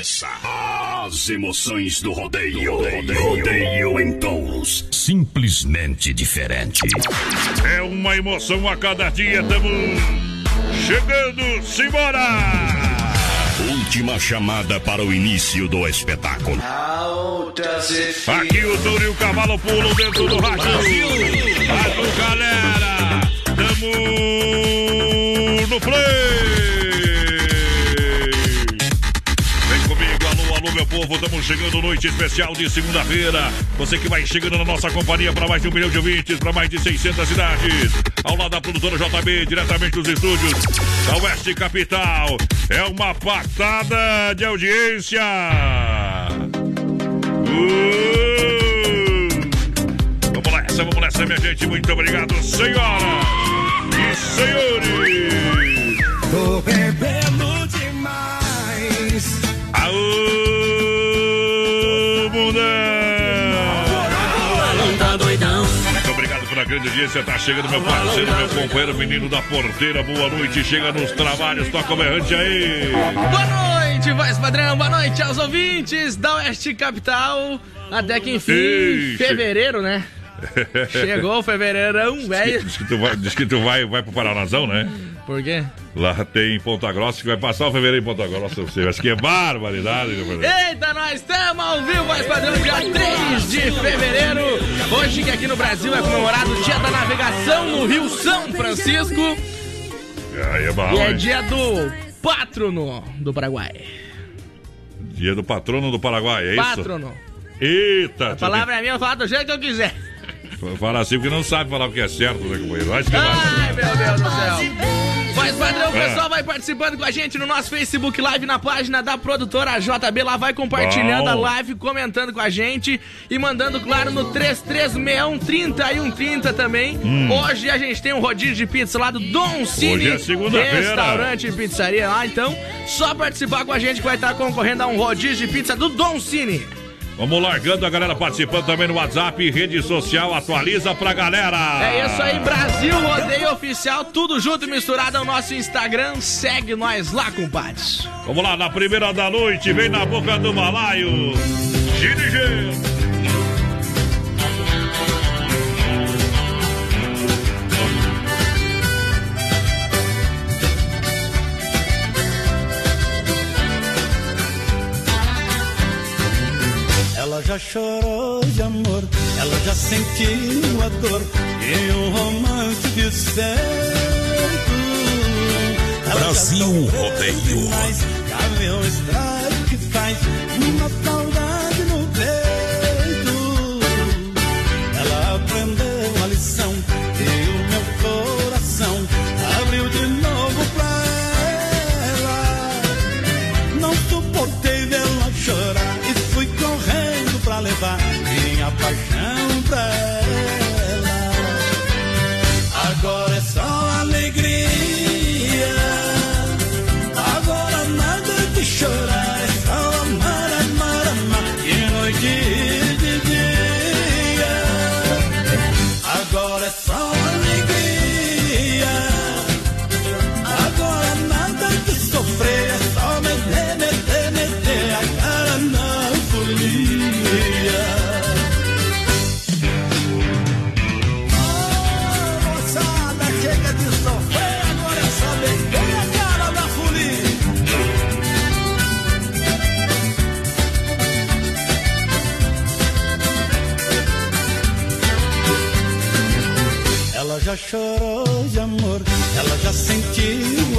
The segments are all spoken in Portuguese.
começar. As emoções do rodeio. Rodeio, rodeio em touros. Simplesmente diferente. É uma emoção a cada dia, estamos chegando, simbora! Última chamada para o início do espetáculo. Aqui o touro e o cavalo pulam dentro do rádio. Rádio, galera! Tamo no play! Povo. Estamos chegando noite especial de segunda-feira. Você que vai chegando na nossa companhia para mais de um milhão de ouvintes, para mais de 600 cidades. Ao lado da produtora JB, diretamente dos estúdios da Oeste Capital. É uma patada de audiência. Uh! Vamos nessa, vamos nessa, minha gente. Muito obrigado, senhoras e senhores. Tô bebendo demais. Aô, grande audiência. Tá chegando meu parceiro, meu companheiro, menino da porteira. Boa noite. Chega nos trabalhos, toca o berrante aí. Boa noite, voz padrão. Boa noite aos ouvintes da Oeste Capital. Até que enfim, fevereiro, né? Chegou o fevereirão, velho. Diz que tu vai, diz que tu vai, vai pro Paranazão, né? Por quê? Lá tem Ponta Grossa que vai passar o fevereiro em Ponta Grossa. Você acha que é barbaridade, parceiro. Eita, nós estamos ao vivo, voz padrão, dia 3 de fevereiro. Hoje que aqui no Brasil é comemorado o Dia da Navegação no Rio São Francisco. Aí é bom, E é dia do patrono do Paraguai. Dia do patrono do Paraguai, é isso? Patrono. Eita, A palavra é minha, eu falo do jeito que eu quiser. Fala assim porque não sabe falar o que é certo, né, companheiro? Acho que vai. Ai, meu Deus do céu. Voz padrão, o É. pessoal vai participando com a gente no nosso Facebook Live, na página da produtora JB. Lá vai compartilhando Bom. a live, comentando com a gente e mandando, claro, no 3361 30 e 130 também. Hoje a gente tem um rodízio de pizza lá do Dom Cine. Hum. Hoje é segunda-feira. Restaurante e pizzaria lá. Então, só participar com a gente que vai estar concorrendo a um rodízio de pizza do Dom Cine. Vamos largando a galera participando também no WhatsApp, rede social, atualiza pra galera. É isso aí, Brasil Rodeio Oficial, tudo junto e misturado ao nosso Instagram. Segue nós lá, compadres. Vamos lá, na primeira da noite, vem na boca do balaio. Dirigir. Já chorou de amor, ela já sentiu a dor e um romance de certo. Brasil Rodeio. demais, Já viu o estrago que faz uma saudade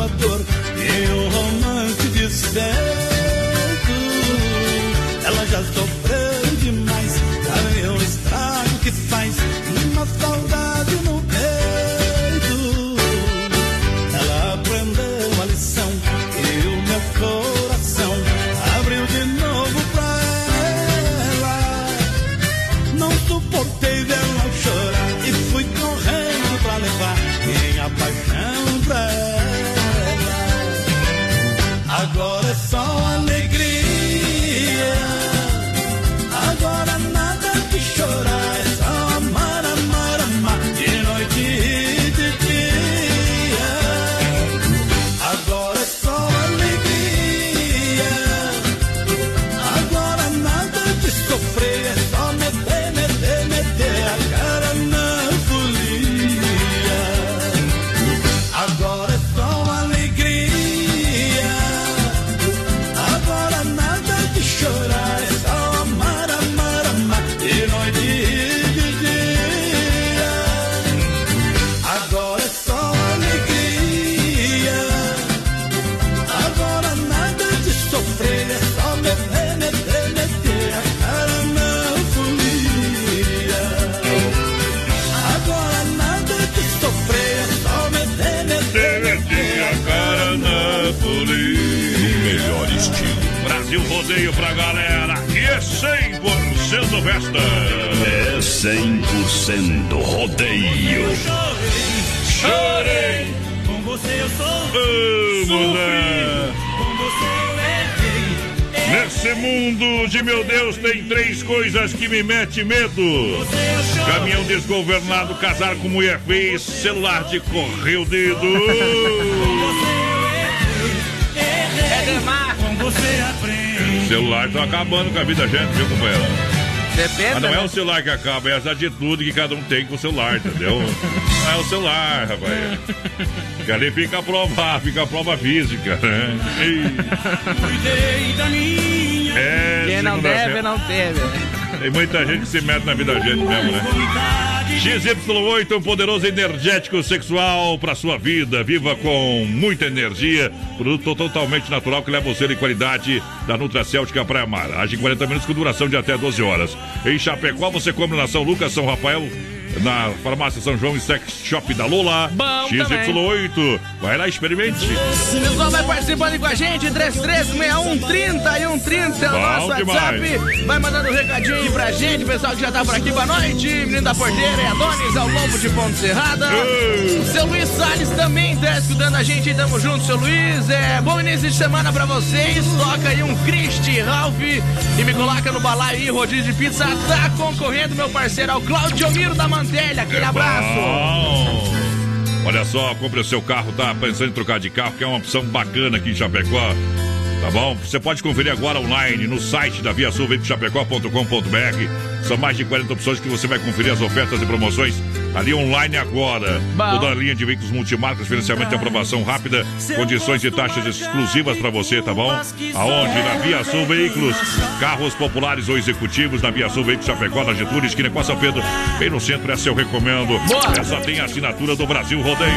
sentiu a dor romance desfeito. Ela já sofreu Brasil Rodeio pra galera. Aqui é 100% festa. É 100% rodeio. Chorei. Com você eu sou, Vamos lá. com você eu errei. Nesse mundo de meu Deus tem três coisas que me mete medo. Caminhão desgovernado, casar com mulher feia, celular de correr o dedo. celular tá acabando com a vida da gente, viu, companheiro? Depende. Mas não é né? o celular que acaba, é as atitudes que cada um tem com o celular, entendeu? Não é o celular, rapaz. Que ali fica a prova, fica a prova física, né? Ei, Cuidei da minha É, Quem não deve, não teve. Tem muita gente que se mete na vida da gente mesmo, né? Vontade. XY8, um poderoso energético sexual para sua vida. Viva com muita energia. Produto totalmente natural que leva você de qualidade da Nutracêutica Praia Mar. Age em 40 minutos com duração de até 12 horas. Em Chapecó, você compra na São Lucas, São Rafael. Na farmácia São João e Sex Shop da Lola. Bom XY8. Vai lá, experimente. O pessoal vai participando com a gente, 336130 e 130 é o Bom nosso WhatsApp. demais. Vai mandando um recadinho aí pra gente, pessoal que já tá por aqui, boa noite. Menino da Porteira, é Adonis, ao Lobo de Ponte Serrada. Seu Luiz Salles também tá escutando a gente, tamo junto, seu Luiz. É bom início de semana pra vocês. Toca aí um Christy Ralph e me coloca no balaio aí, rodízio de pizza. Tá concorrendo, meu parceiro, ao Claudio Miro da Mantelha. Aquele É abraço. bom. Olha só, compre o seu carro, tá pensando em trocar de carro, que é uma opção bacana aqui em Chapecó. Tá bom? Você pode conferir agora online no site da Via Sul, chapecó.com.br. São mais de 40 opções que você vai conferir as ofertas e promoções ali online agora. Bom. Toda a linha de veículos multimarcas, financiamento e aprovação rápida, condições e taxas exclusivas para você, tá bom? Aonde? Na Via Sul Veículos. Carros populares ou executivos na Via Sul Veículos Chapecó, na Getúlio, esquina com São Pedro. Bem no centro, essa eu recomendo. Boa. Essa tem a assinatura do Brasil Rodeio.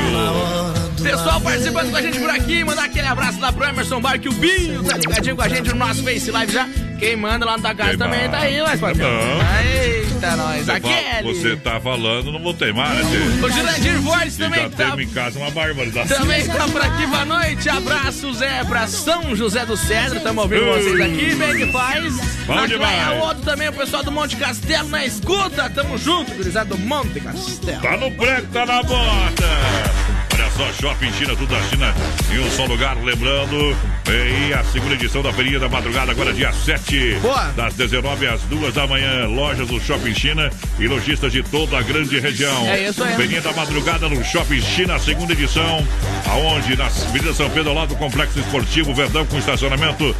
Pessoal participando com a gente por aqui, mandar aquele abraço lá pro Emerson Bar, que o Binho tá ligadinho com a gente no nosso Face Live já. Quem manda lá na tua casa também tá aí, mas patrão. É Eita, nós. Aquele. fa- você tá falando, não vou teimar, né? Tê? O Jurandir Fortes Que também já tá. temos em casa uma barbaridade. Também tá por aqui, boa noite. Abraços é pra São José do Cedro. Tamo ouvindo Ei. vocês aqui, bem que faz. Bom demais. Claia Outro também, o pessoal do Monte Castelo na escuta. Tamo junto, gurizada do Monte Castelo. Tá no prego, tá na bota. Só, Shopping China, tudo da China em um só lugar. Lembrando, vem a segunda edição da Feirinha da Madrugada, agora dia 7, Boa. das 19 às 2 da manhã. Lojas do Shopping China e lojistas de toda a grande região. É isso aí. Feirinha da Madrugada no Shopping China, segunda edição, aonde na Avenida São Pedro, ao lado do Complexo Esportivo Verdão, com estacionamento,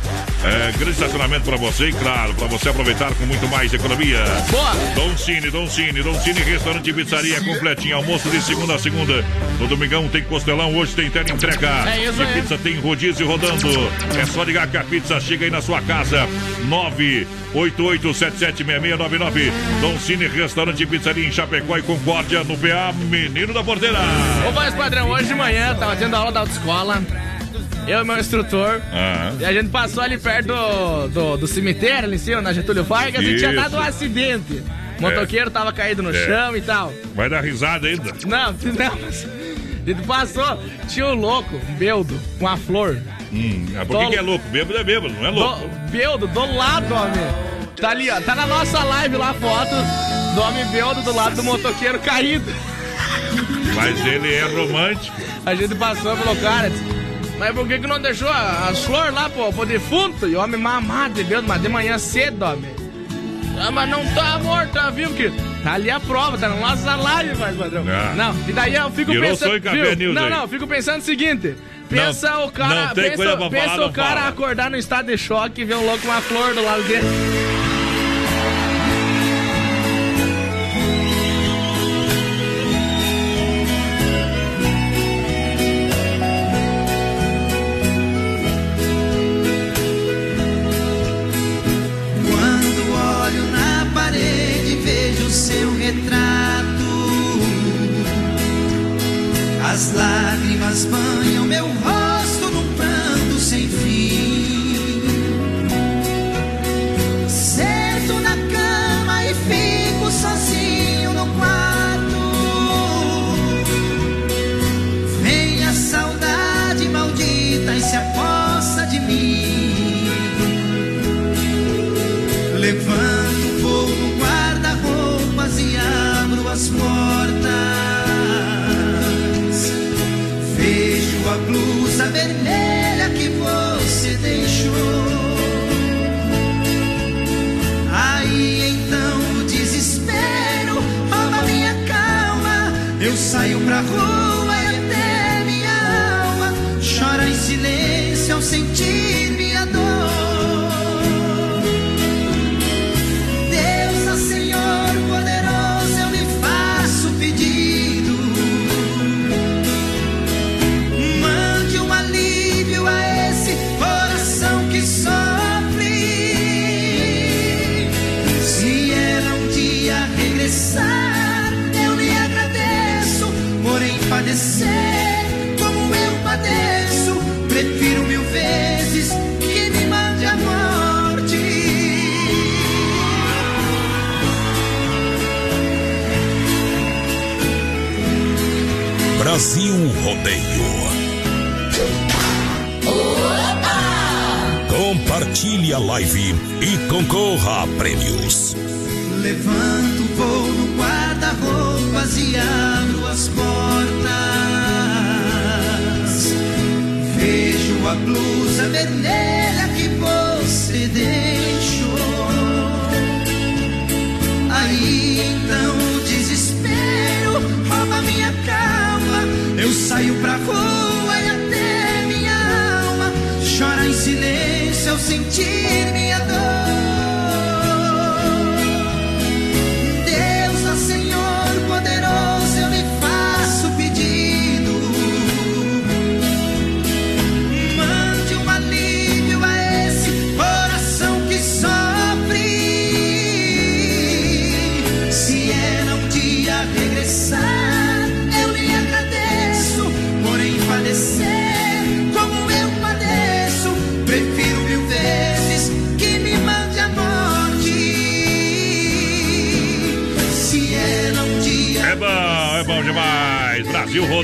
é, grande estacionamento para você e, claro, para você aproveitar com muito mais economia. Boa. Dom Cine, Dom Cine, Dom Cine, restaurante e pizzaria completinho, almoço de segunda a segunda. No domingão tem costelão, hoje tem tela entrega. É isso aí. pizza tem rodízio rodando. É só ligar que a pizza chega aí na sua casa. 988776699. Dom Cine Restaurante Pizzaria em Chapecó e Concórdia no PA Menino da Porteira. Ô, voz padrão, hoje de manhã tava tendo aula da autoescola. Eu e meu instrutor. Ah. E a gente passou ali perto do, do, do cemitério, ali em cima, na Getúlio Vargas, e tinha Isso. dado um acidente. O motoqueiro tava caído no É. chão e tal. Vai dar risada ainda. Não, não, gente passou, tinha um louco, um beldo, com a flor. Hum, ah, por que, que é louco? Bêbado é bêbado, não é louco. Do, beldo, do lado, homem. Tá ali, ó. Tá na nossa live lá a foto do homem beldo do lado do motoqueiro caído. Mas ele é romântico. A gente passou e falou, cara, mas por que que não deixou as flores lá, pô, pro defunto? E o homem mamado, de Deus, mas de manhã cedo, homem. Ah, mas não tá morto, tá vivo, que tá ali a prova, tá na nossa live, mais padrão. Ah. Não, e daí eu fico Virou pensando. viu? Não, não, fico pensando o seguinte. Pensa Não, o cara, pensa, pensa falar, o cara acordar no estado de choque e ver um louco com uma flor do lado dele.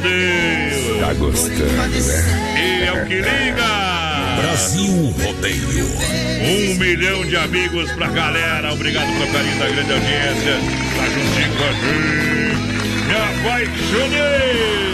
Rodeio. Tá gostando, né? E é o que liga. Brasil Rodeio. Um milhão de amigos pra galera. Obrigado pelo carinho da grande audiência. Tá juntinho com a gente. Me apaixonei.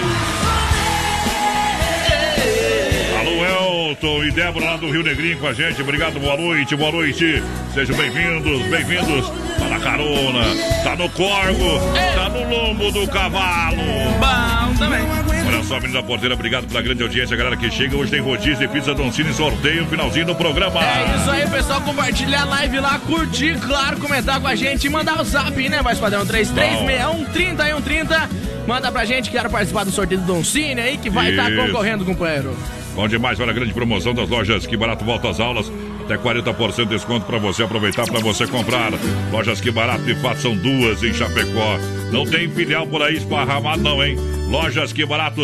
Alô, Elton e Débora lá do Rio Negrinho com a gente. Obrigado, boa noite, boa noite. Sejam bem-vindos, bem-vindos. Tá na carona, tá no corgo, tá no lombo do cavalo. Bom também. Olha só, menino da porteira, obrigado pela grande audiência, galera que chega. Hoje tem rodízio de pizza Doncini, sorteio finalzinho do programa. É isso aí, pessoal. Compartilhar a live lá, curtir, claro, comentar com a gente e mandar o zap, né, mais padrão? 3361 Manda pra gente, quero participar do sorteio do Don Cine aí, que vai estar Isso. concorrendo, companheiro. Bom demais, olha a grande promoção das lojas Que Barato volta às aulas. Até 40% de desconto para você aproveitar, para você comprar. Lojas Que Barato, de fato, são duas em Chapecó. Não tem filial por aí esparramado, não, hein? Lojas Que Barato.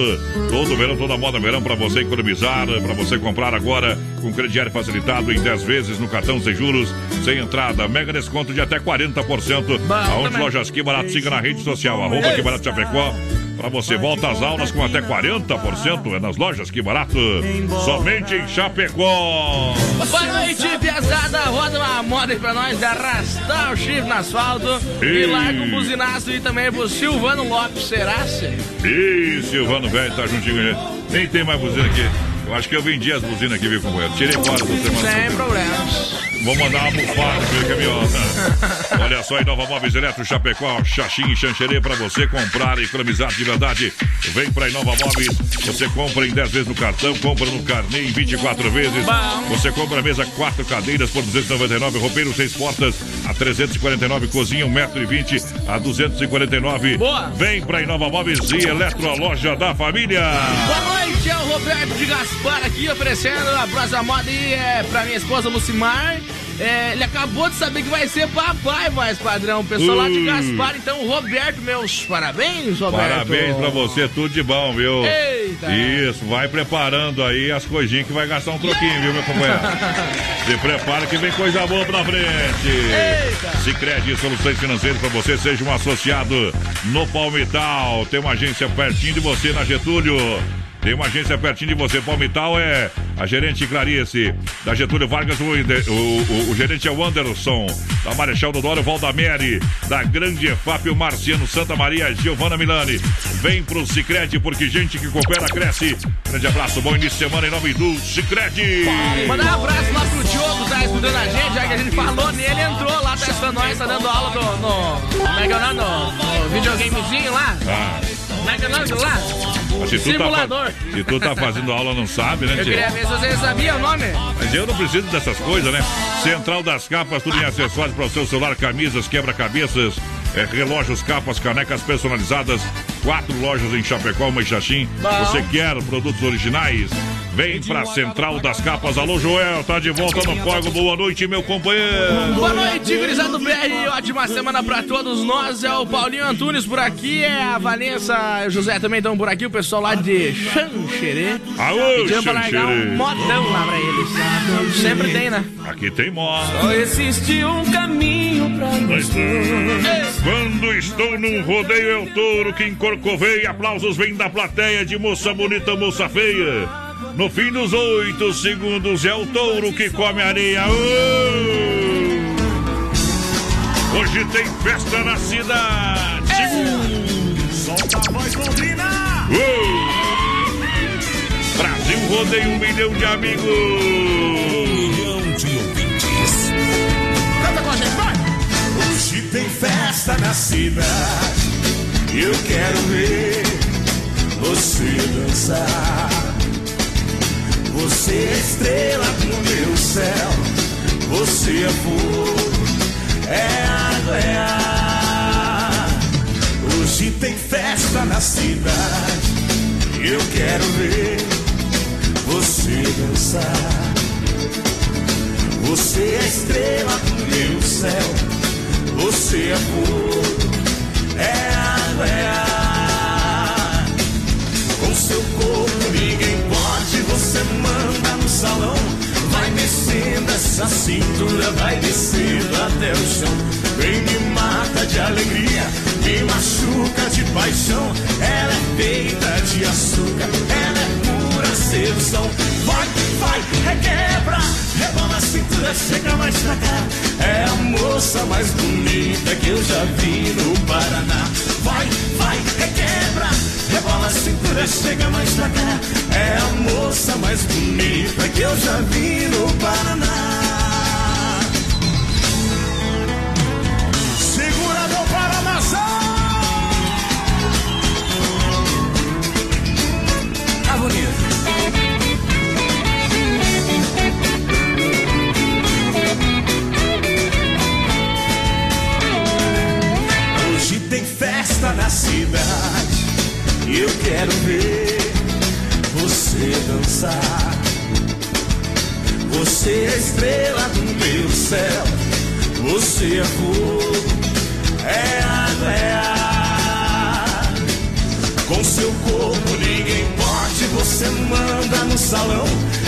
Todo verão, toda moda verão para você economizar, para você comprar agora com crediário facilitado em 10 vezes no cartão sem juros, sem entrada. Mega desconto de até 40%. Aonde Lojas Que Barato siga na rede social, arroba Que Barato Chapecó. Para você, volta às aulas com até 40%. É nas lojas Que Barato. Somente em Chapecó. Boa noite, piazada. Roda uma moda aí pra nós de arrastar o chifre no asfalto. E larga o buzinaço e também pro Silvano Lopes. Será, senhor? Ih, Silvano Velho tá juntinho com a gente. Nem tem mais buzina aqui. Eu acho que eu vendi as buzinas aqui, viu, companheiro? Tirei fora essa semana. Sem problemas. Vou mandar uma bufada pro caminhão. Olha só, em Nova Móveis Eletro, Chapecó, Xaxim e Xanxerê pra você comprar e economizar de verdade. Vem pra Inova Móveis, você compra em 10 vezes no cartão, compra no carnê em 24 vezes. Você compra a mesa, quatro cadeiras por 299, roupeiro, seis portas a 349, cozinha 1,20m a 249. Boa. Vem pra Inova Móveis e Eletro, a loja da família. Boa noite, é o Roberto de Gaspar aqui oferecendo a próxima moda aí é pra minha esposa Lucimar. É, ele acabou de saber que vai ser papai, mais padrão. O pessoal lá de Ui. Gaspar, então, Roberto, meus parabéns, Roberto. Parabéns pra você, tudo de bom, viu? Eita. Isso, vai preparando aí as coisinhas que vai gastar um troquinho, viu, meu companheiro? Se prepara que vem coisa boa pra frente. Eita. Sicredi Soluções Financeiras pra você, seja um associado no Palmital. Tem uma agência pertinho de você na Getúlio. Tem uma agência pertinho de você. Palmital é a gerente Clarice. Da Getúlio Vargas, o, o, o- o gerente é o Anderson. Da Marechal Dodoro, Valdamere. Da Grande EFAP, o Marciano Santa Maria, Giovana Milani. Vem pro Sicredi porque gente que coopera cresce. Grande abraço, bom início de semana em nome do Sicredi. Mandar um abraço lá pro Diogo, tá escutando a gente, já que a gente falou nele, entrou lá testando nós, tá dando aula do, no. Como é que é o nome? No, no videogamezinho lá. Ah, Como é que é o nome do lá? se tu, tá, se tu tá fazendo aula, não sabe, né, Eu queria ver se você sabia o nome. Mas eu não preciso dessas coisas, né? Central das capas, tudo em acessórios para o seu celular, camisas, quebra-cabeças, é, relógios, capas, canecas personalizadas. Quatro lojas em Chapecó. Bom. Você quer produtos originais? Vem pra Central das Capas. Alô, Joel, tá de volta no fogo. Boa noite, meu companheiro. Boa noite, gurizada do BR. Ótima semana pra todos nós. É o Paulinho Antunes por aqui, é a Vanessa o José também estão por aqui, o pessoal lá de Xanxerê. Alô, Pediram pra largar um modão lá pra eles. Sempre tem, né? Aqui tem moto. Só existe um caminho pra nós dois. Quando estou num rodeio é o touro que encorcoveia. Aplausos vêm da plateia de moça bonita, moça feia. No fim dos oito segundos é o touro que come areia. Hoje tem festa na cidade. Solta a voz, Londrina! Brasil rodeia um milhão de amigos. milhão de ouvintes. Canta com a gente, vai! Hoje tem festa na cidade. Eu quero ver você dançar. Você é estrela no meu céu. Você é fogo, é água, é ar. Hoje tem festa na cidade. Eu quero ver você dançar. Você é estrela do meu céu. Você é fogo, é Com seu corpo ninguém pode, você manda no salão. Vai descendo essa cintura, vai descendo até o chão. Vem me mata de alegria, me machuca de paixão. Ela é feita de açúcar, ela é pura sedução. Vai, vai, requebra, rebola a cintura, chega mais pra cá. É a moça mais bonita que eu já vi no Paraná. Vai, vai, requebra, rebola a cintura, chega mais pra cá. É a moça mais bonita que eu já vi no Paraná. Cidade. Eu quero ver você dançar. Você é estrela do meu céu. Você é fogo, é água, é ar. Com seu corpo ninguém pode, você manda no salão.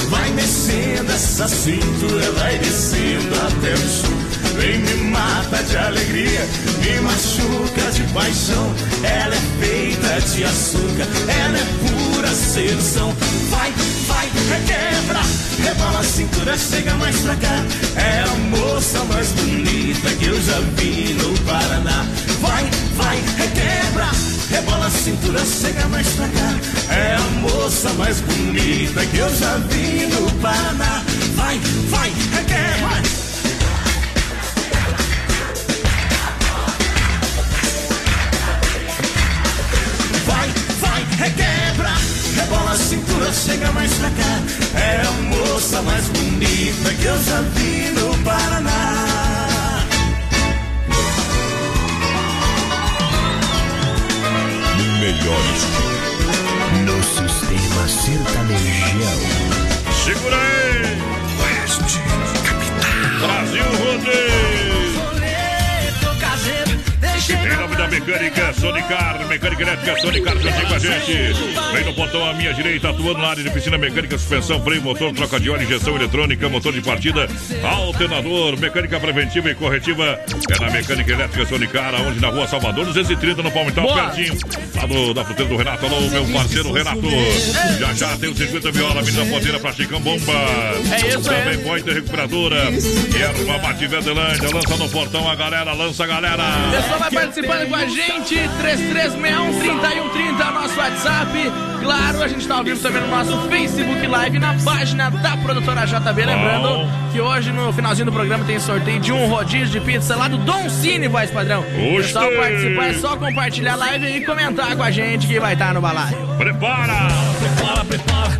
Vai mexendo essa cintura, vai descendo até o chão. Vem me mata de alegria, me machuca de paixão. Ela é feita de açúcar, ela é pura sedução. Vai, vai, requebra, rebola a cintura, chega mais pra cá. É a moça mais bonita que eu já vi no Paraná. Vai, vai, requebra, rebola a cintura, chega mais pra cá. É a moça mais bonita que eu já vi no Paraná. Vai, vai, requebra. Requebra, rebola a cintura, chega mais pra cá. É a moça mais bonita que eu já vi no Paraná. Melhores No sistema sertanejão. Segura aí! Oeste, capital. Brasil Rodeio! Boleto caseiro, deixei Em nome da mecânica Sonicar, mecânica elétrica Sonicar juntinho com a gente. Vem no pontão à minha direita, atuando na área de piscina mecânica, suspensão, freio, motor, troca de óleo, injeção eletrônica, motor de partida, alternador, mecânica preventiva e corretiva. É na mecânica elétrica Sonicar, onde na rua Salvador, 230 no Palmital, pertinho. Lá do, da fruteira do Renato. Alô, meu parceiro Renato. Já já tem o circuito viola, menina ponteira pra Chicão Bomba. É isso. Também Pointer Recuperadora. Erva Mate Verdelândia. Lança no portão a galera, lança a galera. Pessoal vai participando com a gente, 3361-3130 é o nosso WhatsApp. Claro, a gente tá ao vivo também no nosso Facebook Live, na página da produtora JB. Lembrando que hoje, no finalzinho do programa, tem sorteio de um rodízio de pizza lá do Dom Cine, voz padrão. Oxe. Pessoal participar, é só compartilhar a live e comentar com a gente que vai estar no balaio. Prepara! Prepara, prepara.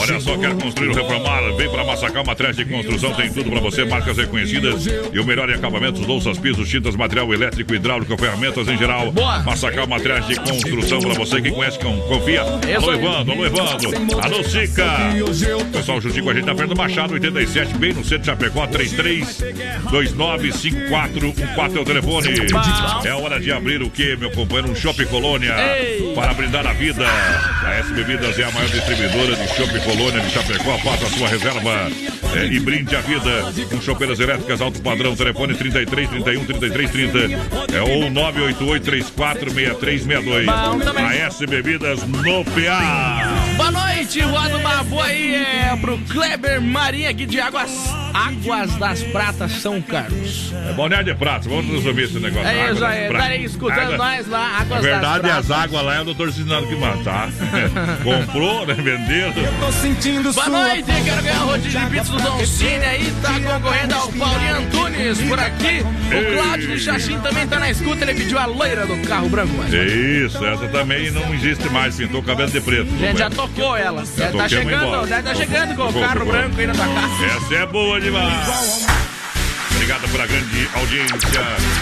Olha só, quer construir ou reformar? Vem para Massacal Matriz de Construção, tem tudo para você, marcas reconhecidas e o melhor em acabamentos, louças, pisos, tintas, material elétrico, hidráulico, ferramentas em geral. Boa. Massacal Matriz de Construção, para você que conhece, com- confia. Alô. Evandro, alô, Evandro. Alô, Sica. Pessoal, juntinho com a gente na frente do Machado, 87, bem no centro de Chapecó, 33295414 é o telefone. É hora de abrir o que, meu companheiro? Um Shopping Colônia. Para brindar a vida. A S Bebidas é a maior distribuidora de Shopping Colônia de Chapecó. Faça a sua reserva é, e brinde a vida com chopeiras elétricas alto padrão. Telefone 33 31 33 30 é, ou 988 34 6362. Bom também. A S Bebidas no PA. Boa noite, roda uma boa aí é pro Kleber Marinha aqui de Águas, Águas das Pratas, São Carlos. É Balneário de Pratos, vamos resumir esse negócio. É isso das aí, tá escutando Água- nós lá, Na Águas verdade, das as Pratas. águas lá é o doutor Cisnado que manda, tá? Comprou, né? Vendeu. Tô sentindo Boa noite, quero ganhar o rodízio de pizza do Don Cine aí, tá concorrendo ao Paulinho Antunes por aqui. O Cláudio de Xaxim também tá na escuta, ele pediu a loira do carro branco. Mas... É Isso, essa também não existe mais, pintou o cabelo de preto. A gente já tocou ela. Deve tá chegando, deve tá chegando com o carro branco aí na tua casa. Essa é boa demais. Obrigado pela grande audiência.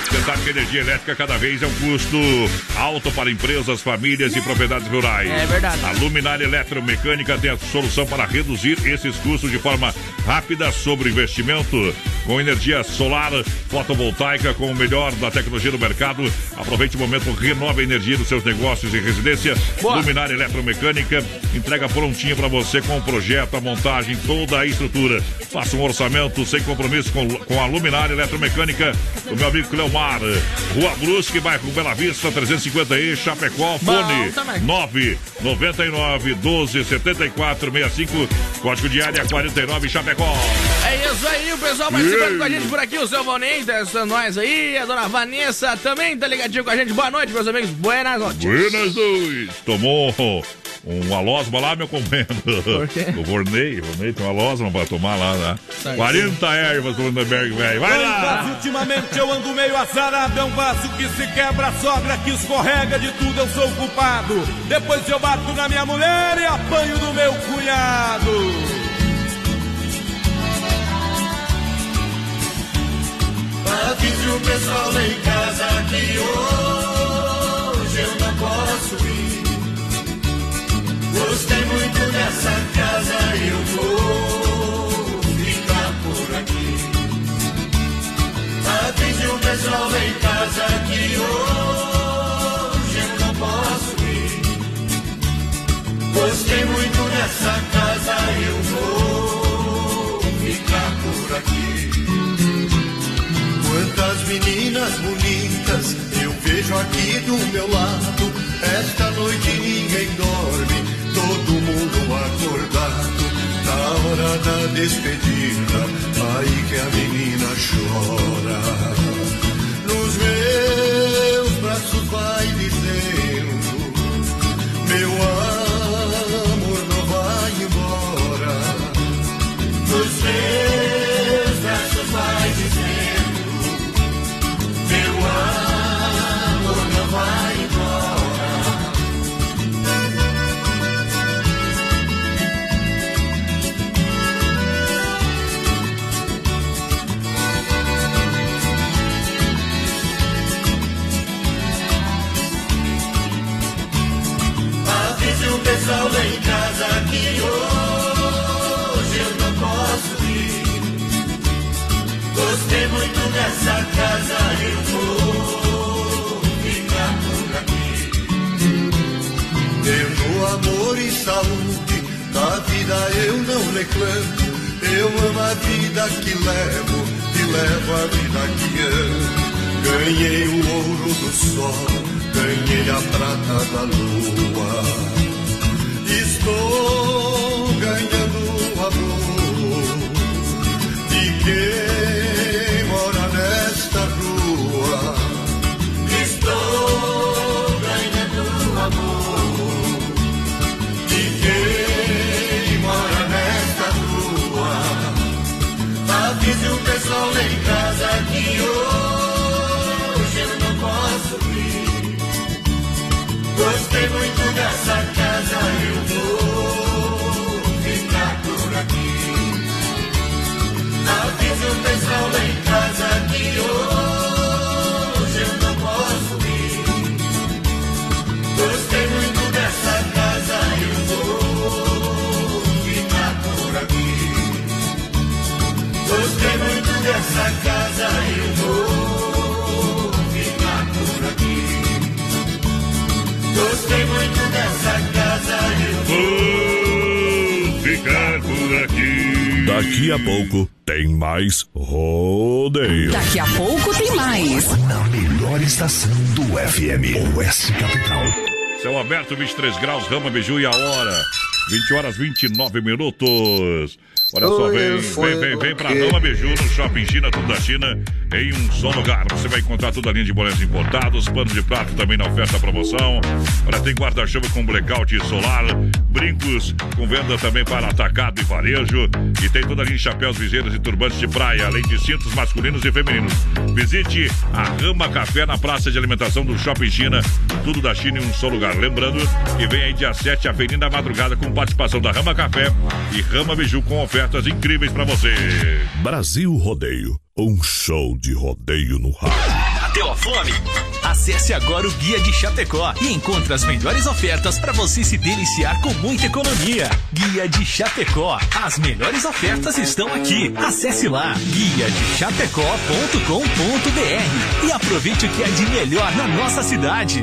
Você sabe que a energia elétrica cada vez é um custo alto para empresas, famílias e propriedades rurais. É verdade. A Luminária Eletromecânica tem a solução para reduzir esses custos de forma rápida sobre o investimento. Com energia solar fotovoltaica, com o melhor da tecnologia do mercado. Aproveite o momento, renove a energia dos seus negócios e residência. Boa. Luminária Eletromecânica entrega prontinha para você com o projeto, a montagem, toda a estrutura. Faça um orçamento sem compromisso com, com a Luminária Eletromecânica do meu amigo Cleomar. Rua Brusque, bairro Bela Vista, 350E, Chapecó, fone também. 999 12 74 65, código de área 49 Chapecó. É isso aí, o pessoal participando com a gente por aqui, o seu Valnei, testando nós aí, a dona Vanessa também tá ligadinho com a gente. Boa noite, meus amigos, buenas noites. Buenas noites. Tomou um alosma lá, meu companheiro. Por quê? O Vornei, o Vornei tem uma alosma pra tomar lá, né? Tá 40 ervas do Vandenberg, velho. Vai lá! Ultimamente eu ando meio azarado, é um vaso que se quebra, sogra que escorrega, de tudo eu sou culpado. Depois eu bato na minha mulher e apanho do meu cunhado. é jovem casa que hoje eu não posso ir. Gostei muito dessa casa, eu vou ficar por aqui. Quantas meninas bonitas eu vejo aqui do meu lado. Esta noite ninguém dorme, todo mundo acordado. Na hora da despedida, aí que a menina chora. Nos hoje eu não posso ir. Gostei muito dessa casa, eu vou ficar por aqui. Tendo amor e saúde, da vida eu não reclamo. Eu amo a vida que levo e levo a vida que amo. Ganhei o ouro do sol, ganhei a prata da lua. Estou ganhando amor de quem mora nesta rua. Estou ganhando amor de quem mora nesta rua. Avise o pessoal em casa que hoje eu não posso ir. Gostei muito dessa casa, eu vou o pessoal lá em casa que hoje eu não posso ir. Gostei muito dessa casa, eu vou ficar por aqui. Gostei muito dessa casa, eu vou ficar por aqui. Gostei muito dessa casa, eu Vou ficar por aqui. Daqui a pouco mais rodeio. Daqui a pouco tem mais. Na melhor estação do FM, Oeste Capital. Céu aberto, 23 graus, Rama Biju e a hora. 20 horas 29 minutos. Olha só, vem, vem, vem, vem pra Rama Biju no Shopping China, tudo da China, em um só lugar. Você vai encontrar toda a linha de boletos importados, panos de prato também na oferta promoção. Olha, tem guarda-chuva com blackout solar, brincos com venda também para atacado e varejo. E tem toda a linha de chapéus, viseiras e turbantes de praia, além de cintos masculinos e femininos. Visite a Rama Café na praça de alimentação do Shopping China, tudo da China em um só lugar. Lembrando que vem aí dia 7, Avenida Madrugada, com participação da Rama Café e Rama Biju com ofertas incríveis para você. Brasil Rodeio, um show de rodeio no rádio. Bateu a fome? Acesse agora o Guia de Chapecó e encontre as melhores ofertas para você se deliciar com muita economia. Guia de Chapecó. As melhores ofertas estão aqui. Acesse lá guiadechapecó.com.br e aproveite o que é de melhor na nossa cidade.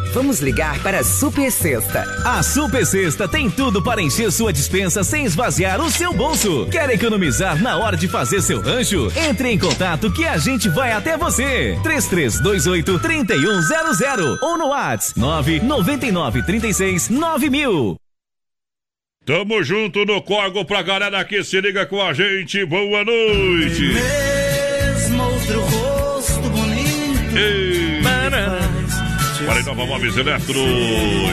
Vamos ligar para a Super Sexta. A Super Sexta tem tudo para encher sua dispensa sem esvaziar o seu bolso. Quer economizar na hora de fazer seu rancho? Entre em contato que a gente vai até você. 3328 3100 ou no WhatsApp 999 36 9000. Tamo junto no Corgo pra galera que se liga com a gente. Boa noite. Mesmo outro rosto bonito. Ei. Para Nova Móveis Eletro,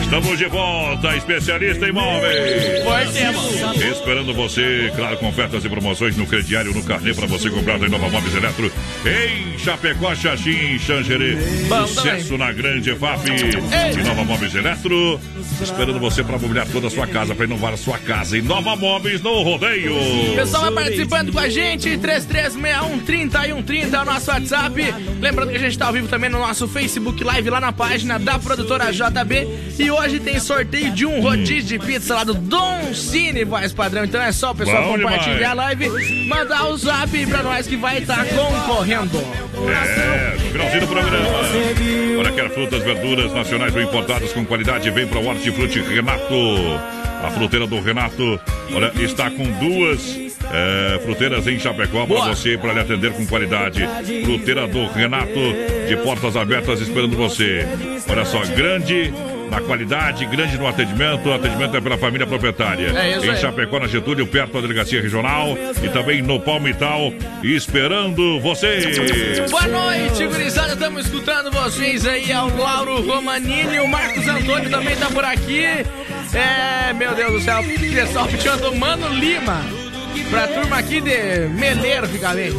estamos de volta, especialista em móveis. Voltemos. Esperando você, claro, com ofertas e promoções no crediário, no carnê, para você comprar da Nova Móveis Eletro em Chapecó, Xaxim, Xangerê. Bom Sucesso na grande EFAP e Nova Móveis Eletro. Esperando você para mobiliar toda a sua casa, para inovar a sua casa. E Nova Móveis no rodeio. Pessoal vai participando com a gente, 3361 3130 é o nosso WhatsApp. Lembrando que a gente tá ao vivo também no nosso Facebook Live lá na página campanha da produtora JB. E hoje tem sorteio de um rodízio de pizza lá do Don Cine, voz padrão. Então é só o pessoal Bom compartilhar demais. a live, mandar o zap pra nós que vai estar concorrendo. É, finalzinho do programa. Olha, quer frutas, verduras nacionais ou importadas com qualidade, vem para o Hortifruti Renato. A fruteira do Renato, olha, está com duas é, fruteiras em Chapecó para você, para lhe atender com qualidade. Fruteira do Renato, de portas abertas esperando você. Olha só, grande na qualidade, grande no atendimento. O atendimento é pela família proprietária. É em. Chapecó, na Getúlio, perto da delegacia regional e também no Palmital, esperando você. Boa noite, gurizada. Estamos escutando vocês aí. É o Lauro Romanini, o Marcos Antônio também tá por aqui. É, meu Deus do céu, pessoal pedindo Mano Lima. Pra turma aqui de Meleiro, fica bem.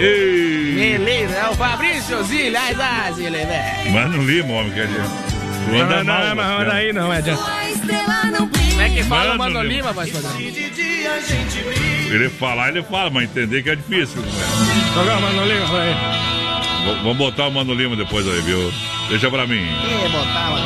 Ei. Meleiro, é o Fabrício Zilha, dá, Zilha, velho. Mano Lima, homem, quer dizer. Não, mal, não, mas Luciano. anda aí não, é de... Como é que fala Mano Mano Lima. Padrão? Ele falar, ele fala, mas entender que é difícil. Né? Jogar o Mano Lima, foi aí. V- Vamos botar o Mano Lima depois aí, viu? Deixa pra mim.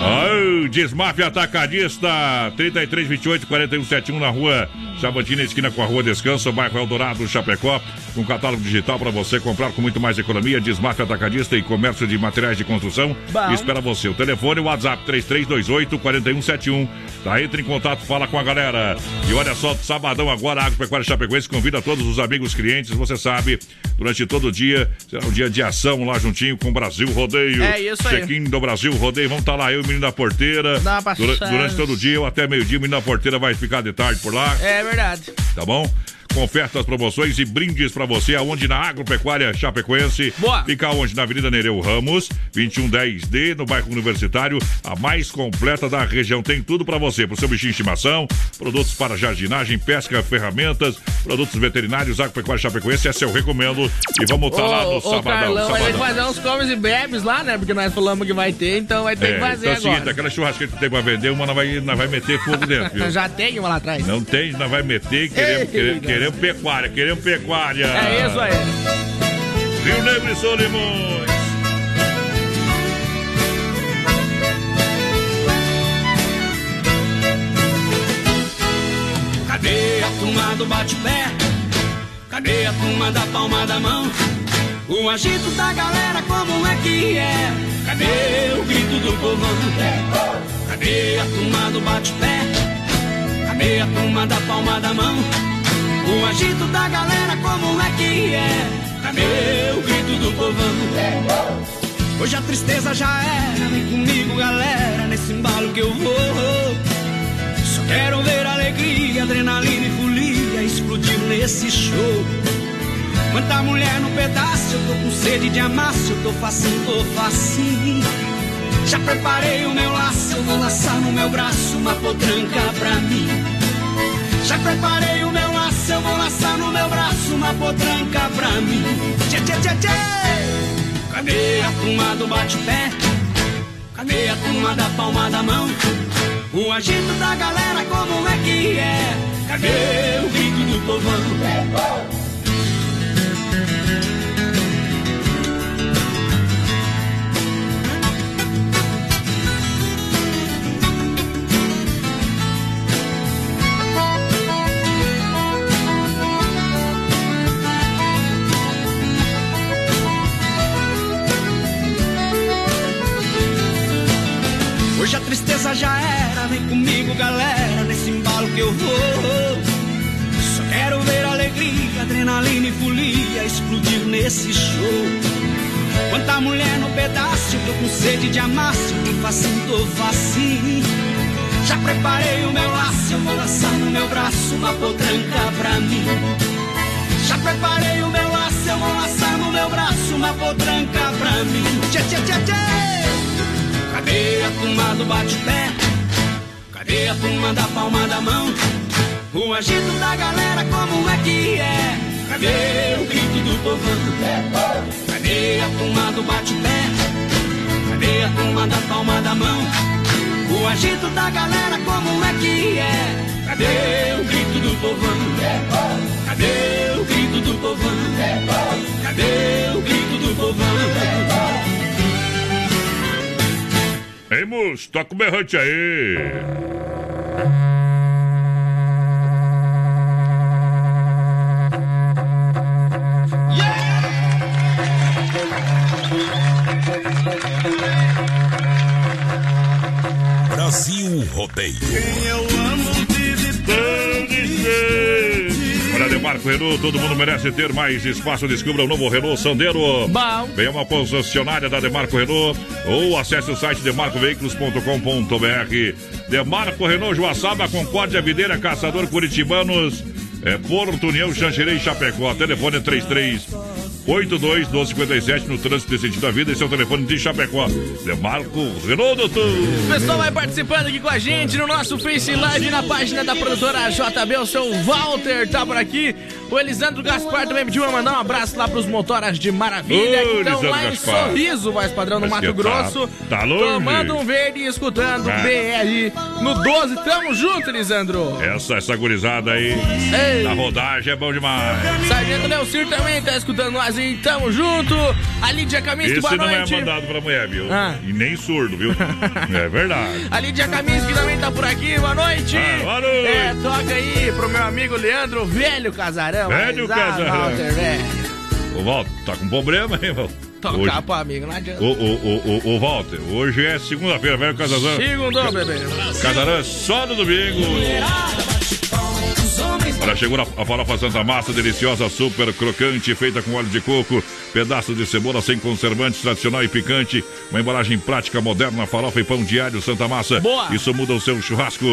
Ai, Desmafia Atacadista, 3328 4171 na rua Chavantina, esquina com a rua Descanso, bairro Eldorado, Chapecó. Um catálogo digital para você comprar com muito mais economia. Desmafia Atacadista e comércio de materiais de construção. Bom. Espera você. O telefone, o WhatsApp 3328 4171. Tá, entre em contato, fala com a galera. E olha só, sabadão agora, a Agropecuária Chapecoense convida todos os amigos clientes, você sabe, durante todo o dia, será um dia de ação lá juntinho com o Brasil Rodeio. É isso aí. Check-in do Brasil Rodeio. Vamos estar lá, eu e o menino da porteira. Dá uma Dura- passada. durante todo o dia, ou até meio-dia, o menino da porteira vai ficar de tarde por lá, É verdade. tá bom? Com ofertas, promoções e brindes pra você, aonde na Agropecuária Chapecoense. Boa. Fica onde? Na Avenida Nereu Ramos, 2110D, no bairro Universitário, a mais completa da região. Tem tudo pra você, pro seu bichinho de estimação, produtos para jardinagem, pesca, ferramentas, produtos veterinários, Agropecuária Chapecoense, essa eu recomendo. E vamos estar lá no Ô, sabadão. Carlão, vai ter que sabadão. fazer uns comes e bebes lá, né? Porque nós falamos que vai ter, então vai ter É, que fazer então é o seguinte, agora. aquela churrasqueira que tem pra vender, uma nós vai, nós vai meter fogo dentro, viu? Já tem uma lá atrás. Não tem, nós vai meter, queremos, Ei, queremos, queremos pecuária, queremos pecuária. É isso aí. Rio Negro e Solimões. Cadê a turma do bate-pé? Cadê a turma da palma da mão? O agito da galera, como é que é? Cadê o grito do povão? Cadê a turma do bate-pé? Cadê a turma da palma da mão? O agito da galera, como é que é? Cadê o grito do povão? Hoje a tristeza já era, vem comigo, galera, nesse embalo que eu vou. Só quero ver alegria, adrenalina e folia explodir nesse show. Quanta mulher no pedaço, eu tô com sede de amasso, eu tô facinho, tô facinho. Já preparei o meu laço, eu vou laçar no meu braço uma potranca pra mim. Já preparei o meu eu vou laçar no meu braço uma potranca pra mim. Tchê, tchê, tchê, tchê. Cadê a turma do bate-pé? Cadê a turma da palma da mão? O agito da galera, como é que é? Cadê o grito do povão? A tristeza já era, vem comigo, galera, nesse embalo que eu vou. Só quero ver alegria, adrenalina e folia explodir nesse show. Quanta mulher no pedaço, tô com sede de amasso, facinho, tô facinho. Já preparei o meu laço, eu vou laçar no meu braço uma potranca pra mim. Já preparei o meu laço, eu vou laçar no meu braço uma potranca pra mim. Tchê, tchê, tchê, tchê. Cadê a turma do bate-pé? Cadê a turma da palma da mão? O agito da galera, como é que é? Cadê o grito do povão? Cadê a turma do bate-pé? Cadê a turma da palma da mão? O agito da galera, como é que é? Cadê o grito do povão? Cadê o grito do povão? Cadê o grito do povão? Moço, toca o berrante aí. Brasil Rodeio. Demarco Renault, todo mundo merece ter mais espaço. Descubra o novo Renault Sandero. Bom. Venha uma concessionária da Demarco Renault ou acesse o site demarcoveículos.com.br. Demarco Renault, Joaçaba, Concórdia, Videira, Caçador, Curitibanos, é, Porto União, Xanxerê e Chapecó. Telefone 33 82 1257 no trânsito de sentido da vida. Esse é o telefone de Chapecó. Demarco Renault, doutor. O pessoal vai participando aqui com a gente no nosso Face Live, na página da produtora JB. O seu Walter tá por aqui. O Elisandro Gaspar também pediu pra mandar um abraço lá pros motoras de Maravilha, Ô, que estão lá em Gaspar. Sorriso, voz padrão, no Mas Mato tá- Grosso. tá longe. Tomando um verde e escutando Ah. BR no 12. Tamo junto, Elisandro. Essa, essa gurizada aí Ei. na rodagem é bom demais. Sargento Leocir também tá escutando nós aí. Tamo junto. A Lídia Kaminski, Esse boa não é noite. mandado pra mulher, viu? Ah. E nem surdo, viu? é verdade. A Lídia Kaminski também tá por aqui, boa noite. Ah, boa noite. É, toca aí pro meu amigo Leandro, velho casarão. Velho Mas, ah, casarão. Walter, velho. Ô, Walter, tá com problema, hein, Walter? Tocar Hoje- pro amigo, não adianta. Ô, ô, ô, ô, ô, Walter, hoje é segunda-feira, velho Casazão. Segundo, bebê. Casarão é só no domingo. Olha, chegou a, a farofa Santa Massa, deliciosa, super crocante, feita com óleo de coco, pedaços de cebola sem conservantes, tradicional e picante, uma embalagem prática, moderna, farofa e pão diário Santa Massa. Boa. Isso muda o seu churrasco.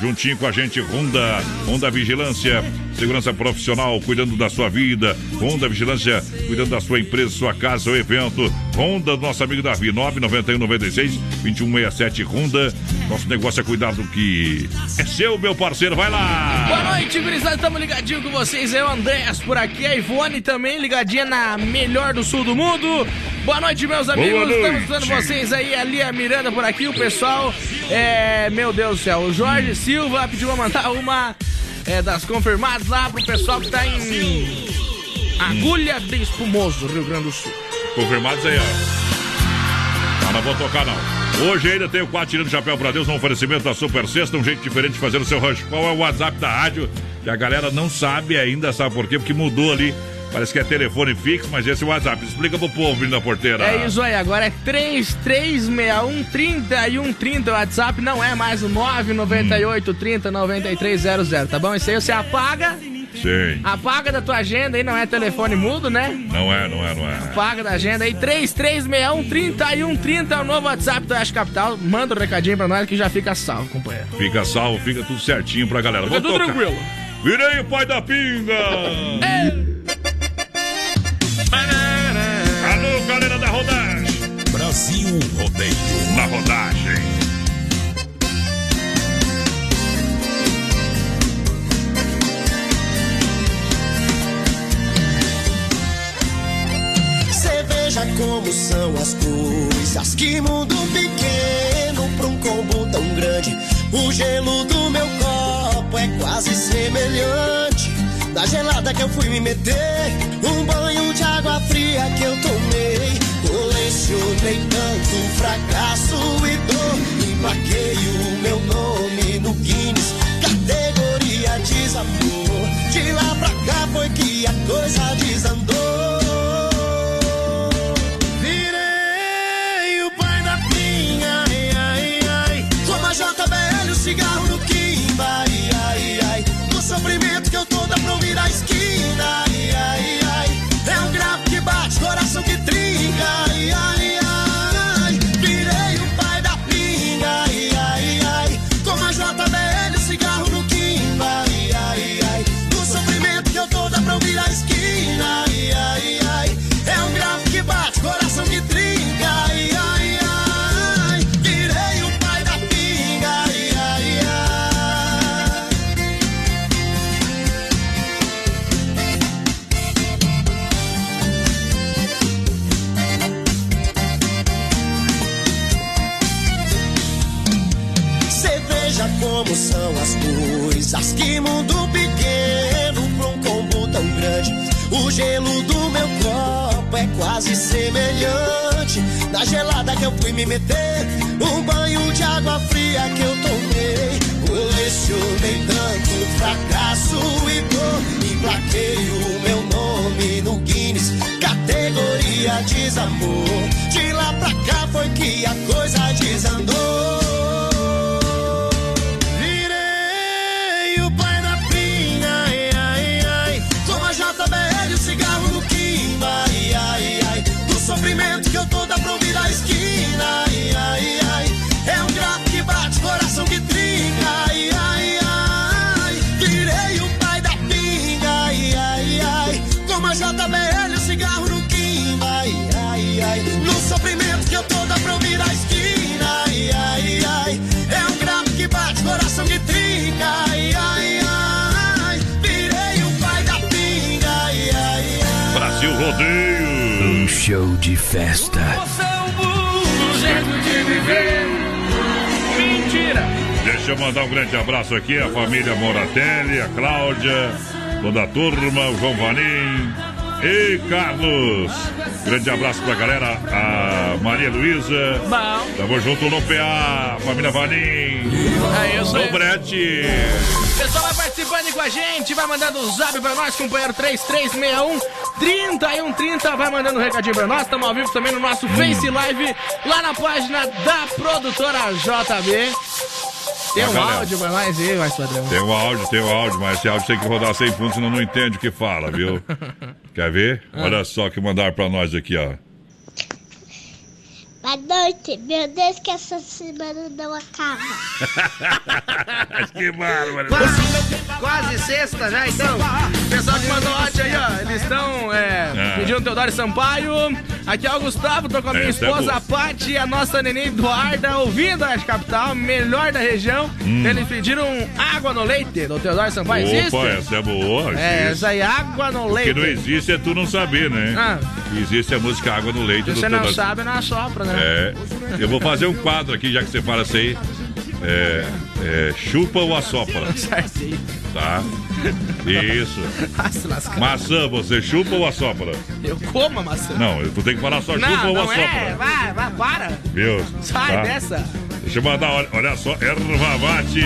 Juntinho com a gente, Honda, Honda Vigilância, segurança profissional, cuidando da sua vida, Honda Vigilância, cuidando da sua empresa, sua casa, seu evento, Honda, nosso amigo Davi, 991 96 2167 Honda. Nosso negócio é cuidar do que é seu, meu parceiro, vai lá! Boa noite, Tamo ligadinho com vocês. É o Andréas por aqui. A Ivone também ligadinha na melhor do sul do mundo. Boa noite, meus amigos. noite. Estamos dando vocês aí. Ali a Miranda por aqui. O pessoal. É. Meu Deus do céu. O Jorge Silva pediu pra mandar uma é, das confirmadas lá pro pessoal que tá em. Agulha de Espumoso, Rio Grande do Sul. Confirmados aí, ó. Não, não vou tocar, não. Hoje ainda tem o 4 tirando chapéu pra Deus no oferecimento da Super Sexta, um jeito diferente de fazer o seu rancho. Qual é o WhatsApp da rádio? Que a galera não sabe ainda, sabe por quê? Porque mudou ali. Parece que é telefone fixo, mas esse é o WhatsApp. Explica pro povo vindo da porteira. É isso aí, agora é 3361 30 e 130 o WhatsApp, não é mais o 998 30 9300, tá bom? Isso aí você apaga, Sim. apaga da tua agenda aí, não é telefone mudo, né? Não é, não é, não é. Apaga da agenda aí, 3361 30 e 130 é o novo WhatsApp do Oeste Capital. Manda um recadinho pra nós que já fica salvo, companheiro. Fica salvo, fica tudo certinho pra galera. Fica Vou tudo tocar. tranquilo. Virei o pai da pinga! Alô, galera da rodagem! Brasil Rodeio. Na rodagem. Cê veja como são as coisas. Que mundo pequeno pra um combo tão grande. O gelo do meu copo é quase semelhante da gelada que eu fui me meter. Um banho de água fria que eu tomei. Colecionei tanto fracasso e dor. Emplaquei o meu nome no Guinness. Categoria desamor. De lá pra cá foi que a coisa desandou. Virei quase semelhante da gelada que eu fui me meter. Um banho de água fria que eu tomei. Colecionei tanto fracasso e dor. Emplaquei o meu nome no Guinness, categoria desamor. De lá pra cá foi que a coisa desandou. Show de festa. Do jeito de viver. Mentira. Deixa eu mandar um grande abraço aqui à família Moratelli, a Cláudia, toda a turma, o João Vanim e Carlos. Grande abraço pra galera, a Maria Luísa. Tamo junto no PA, família Vanim. É isso aí. No Brete. Pessoal vai participando com a gente, vai mandando o zap pra nós, companheiro 3361 3130, vai mandando um recadinho pra nós. Estamos ao vivo também no nosso Face Live, lá na página da produtora JB. Tem um galera. áudio pra nós aí, mais padrão. Tem um áudio, tem um áudio, mas esse áudio tem que rodar sem fundo, senão não entende o que fala, viu? Quer ver? Ah. Olha só que mandaram pra nós aqui, ó. Boa noite. Meu Deus, que essa semana não acaba. que bárbaro. Quase sexta já, então. O pessoal que mandou áudio aí, ó. Eles estão é, É. pedindo Teodoro Sampaio. Aqui é o Gustavo, tô com a minha Essa é esposa, a Paty e a nossa neném Eduarda, ouvindo a Rádio Capital, melhor da região. Hum. Eles pediram água no leite do Teodoro Sampaio. Existe? Opa, essa é boa. É, existe. essa aí, água no O que leite. não existe é tu não saber, né? Ah. Existe a música Água no Leite Se do você não sabe, não assopra, né? É. Eu vou fazer um quadro aqui, já que você fala isso aí. É, é, chupa ou assopra? Tá? Isso. Maçã, você chupa ou assopra? Eu como a maçã. Não, tu tem que falar só chupa não, ou não assopra. é. Vai, vai, para. Viu? Sai Tá? dessa. Deixa eu mandar, olha, olha só, erva mate.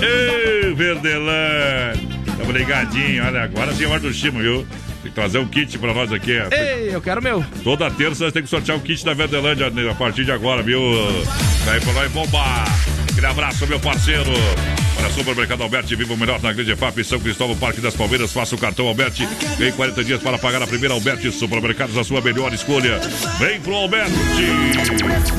Ei, Verdelã. Tamo ligadinho, olha, agora é hora do chimo, viu? Tem que trazer um kit pra nós aqui. é. Ei, eu quero o meu. Toda terça nós temos que sortear o kit da Verdelândia a partir de agora, viu? Daí pra nós bombar. Aquele abraço, meu parceiro. Olha, Supermercado Alberti, viva o melhor na Grande FAP, São Cristóvão, Parque das Palmeiras. Faça o cartão Alberti. Tem 40 dias para pagar a primeira Alberti. Supermercados, a sua melhor escolha. Vem pro Alberti.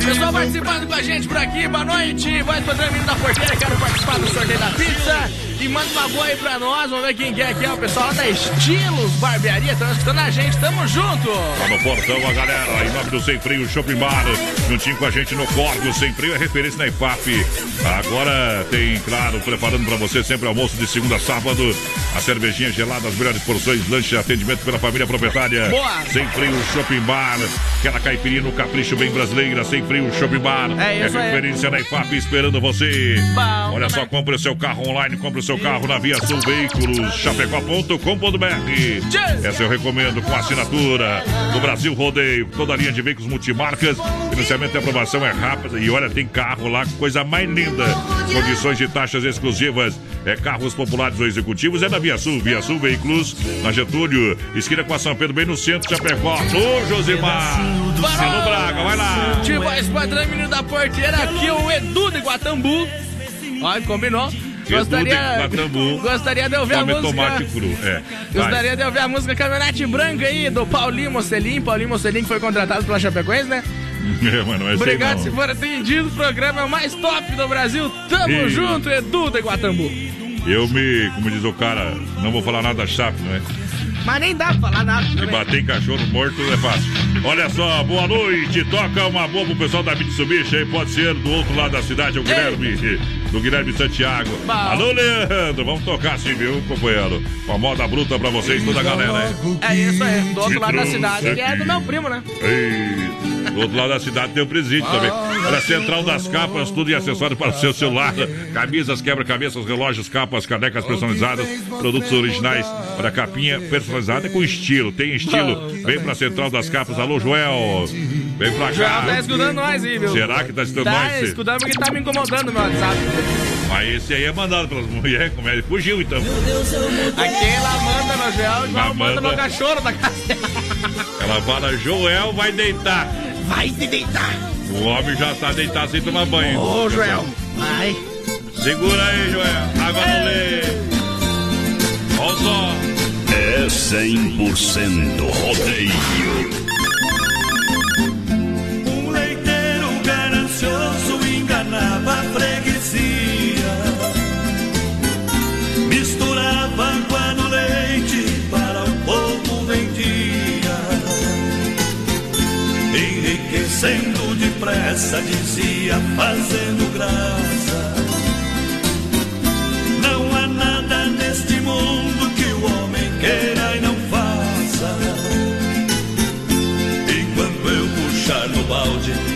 Pessoal participando com a gente por aqui, boa noite. Voz padrão menino da porteira, quero participar do sorteio da pizza. E manda uma boa aí pra nós, vamos ver quem que é aqui, é o pessoal lá da Estilos Barbearia, estão escutando a gente, tamo junto. Tá no portão a galera, em nome do Sem Freio Shopping Bar, juntinho com a gente no Corvo, Sem Freio é referência na IFAP. Agora tem, claro, preparando pra você sempre almoço de segunda a sábado, a cervejinha gelada, as melhores porções, lanche, atendimento pela família proprietária. Boa. Sem Freio Shopping Bar, aquela caipirinha no capricho bem brasileira, Sem Freio Shopping Bar. É isso aí. referência na IFAP esperando você. Bom Olha só, compre o seu carro online, compre o seu carro na Via Sul Veículos, chapecó.com.br. Essa eu recomendo com assinatura do Brasil Rodeio. Toda a linha de veículos multimarcas. Financiamento e aprovação é rápida. E olha, tem carro lá, coisa mais linda. Condições de taxas exclusivas. É carros populares ou executivos. É da Via Sul. Via Sul Veículos, na Getúlio. Esquina com a São Pedro, bem no centro Chapecó. Ô, Josimar. Alô, Braga, vai lá. Voz padrão menino da porteira, aqui é o Edu de Guatambu. Olha, combinou. Gostaria, gostaria de ouvir a música. tomate cru. É. Gostaria de ouvir a música Caminhonete Branca aí, do Paulinho Mocelin. Paulinho Mocelin que foi contratado pela Chapecoense, né? É, mano, sei Obrigado se for atendido. O programa é mais top do Brasil. Tamo junto, Edu de Guatambu. Eu me, como diz o cara, não vou falar nada da chape, não é? Mas nem dá pra falar nada. Se bater em cachorro morto é fácil. Olha só, boa noite. Toca uma boa pro pessoal da Mitsubishi aí. Pode ser do outro lado da cidade, o Guilherme. Do Guilherme Santiago. Bom. Alô, Leandro. Vamos tocar sim, viu, companheiro? Com a moda bruta pra vocês, toda a galera, né? É isso aí, do outro lado da cidade, que é aqui. do meu primo, né? Ei. Do outro lado da cidade tem o presídio também. Olha, Central das Capas, tudo e acessório para o seu celular. Camisas, quebra-cabeças, relógios, capas, canecas personalizadas, produtos originais para capinha personalizada com estilo. Tem estilo. Vem pra Central das Capas. Alô, Joel. Vem pra Joel tá cá. escutando nós aí, viu? Será que tá escutando Tá nós? escutando porque tá me incomodando meu WhatsApp. Mas esse aí é mandado pelas mulheres, como ele fugiu então. Aquela manda no Joel manda manda. no cachorro da casa. Ela fala, Joel vai deitar. Vai se deitar. O homem já tá deitado sem tomar banho. Ô, Joel. Vai. Segura aí, Joel. Água no leite. Olha só. É 100% rodeio. Um leiteiro ganancioso enganava a freguesia. Enriquecendo depressa, dizia, fazendo graça. Não há nada neste mundo que o homem queira e não faça. Enquanto eu puxar no balde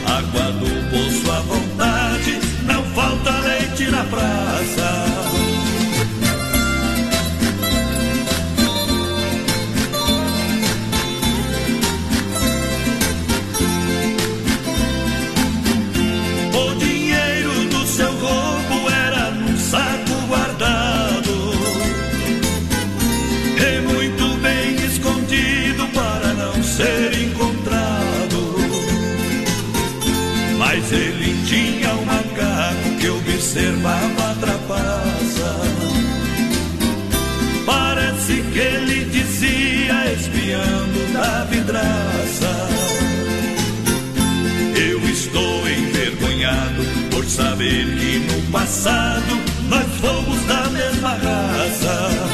observava a trapaça. Parece que ele dizia espiando da vidraça. Eu estou envergonhado por saber que no passado nós fomos da mesma raça.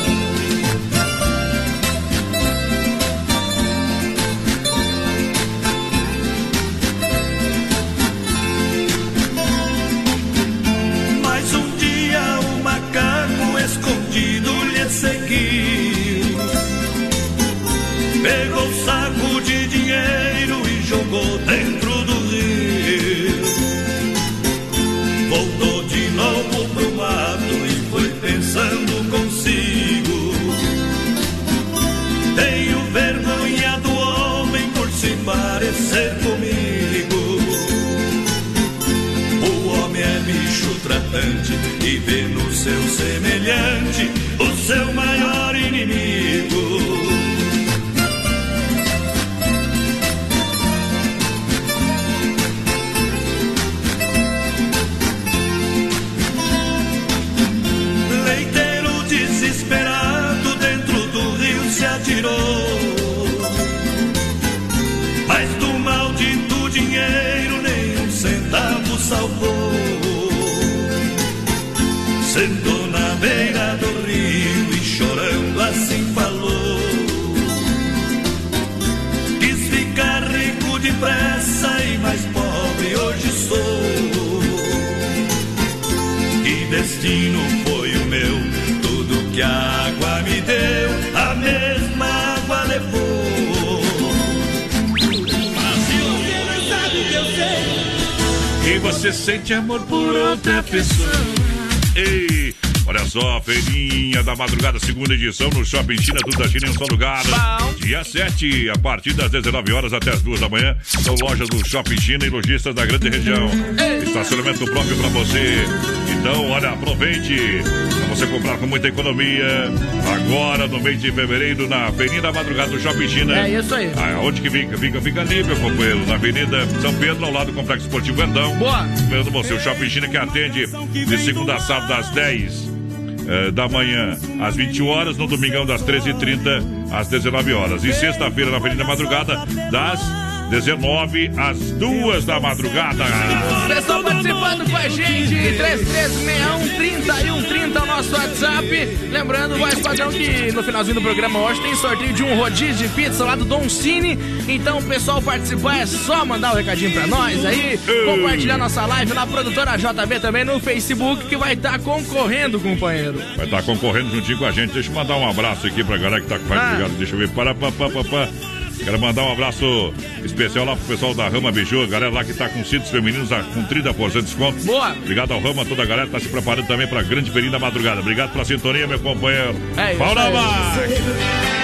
Seu semelhante o seu maior inimigo. Leiteiro desesperado dentro do rio se atirou. Mas do maldito dinheiro nem um centavo salvou. Destino foi o meu? Tudo que a água me deu, a mesma água levou. E você sente amor por outra pessoa. Ei, só, feirinha da madrugada, segunda edição no Shopping China, tudo da China em um só lugar. Dia 7, a partir das 19 horas até as 2 da manhã, são lojas do Shopping China e lojistas da grande região. Estacionamento próprio para você. Então, olha, aproveite para você comprar com muita economia. Agora, no mês de fevereiro, na feirinha da madrugada do Shopping China. É isso aí. Ah, onde que fica? Fica, fica ali, meu companheiro, na Avenida São Pedro, ao lado do Complexo Esportivo Verdão. Boa. Esperando você, o Shopping China que atende de segunda a sábado às 10 eh, da manhã às 20 horas, no domingão das 13h30 às 19 horas. E sexta-feira na Avenida Madrugada, das 19 às 2 da madrugada. Pessoal participando com a gente, 3361 é o nosso WhatsApp. Lembrando, voz padrão, que no finalzinho do programa hoje tem sorteio de um rodízio de pizza lá do Don Cine. Então, o pessoal participar é só mandar o um recadinho pra nós aí, compartilhar nossa live na produtora JB também no Facebook, que vai estar concorrendo, companheiro. Vai estar concorrendo juntinho com a gente. Deixa eu mandar um abraço aqui pra galera que tá com a Ah. ligado. Deixa eu ver. Para, pa, pa, pa, pa. Quero mandar um abraço especial lá pro pessoal da Rama Biju, galera lá que tá com cintos femininos a- com 30% de desconto. Boa! Obrigado ao Rama, toda a galera que tá se preparando também pra grande feirinha da madrugada. Obrigado pela sintonia, meu companheiro. É isso mais!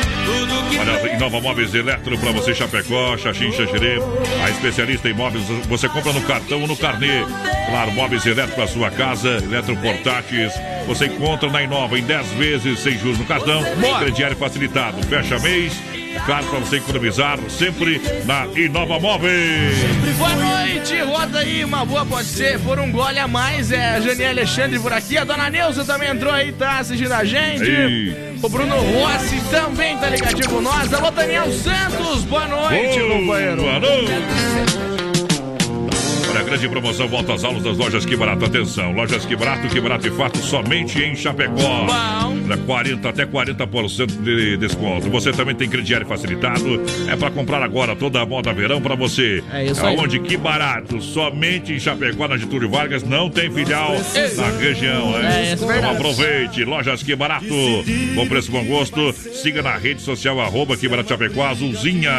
Olha, em Nova Móveis Eletro pra você, Chapecó, Xaxim, Xaxerê. A especialista em móveis, você compra no cartão ou no carnê. Claro, móveis eletro pra sua casa, eletroportáteis. Você encontra na Inova em 10 vezes sem juros no cartão. Crediário facilitado. Fecha mês. Claro, pra você economizar sempre na Inova Móveis. Boa noite, roda aí, uma boa pode ser, por um gole a mais, é a Jani Alexandre por aqui, a dona Neuza também entrou aí, tá assistindo a gente. Aí. O Bruno Rossi também tá ligadinho com nós. Alô, Daniel Santos, boa noite, Boa companheiro. noite. Grande promoção volta às aulas das lojas Que Barato. Atenção, lojas Que Barato, Que Barato e Fato somente em Chapecó. Olha, 40 até 40% de desconto. Você também tem crediário facilitado. É para comprar agora toda a moda verão para você. É isso aí. Aonde Que Barato, somente em Chapecó, na Getúlio Vargas, não tem filial na região, né? É, isso é então verdade. aproveite, lojas Que Barato. Bom preço, bom gosto. Siga na rede social, arroba Que Barato Chapecó, azulzinha.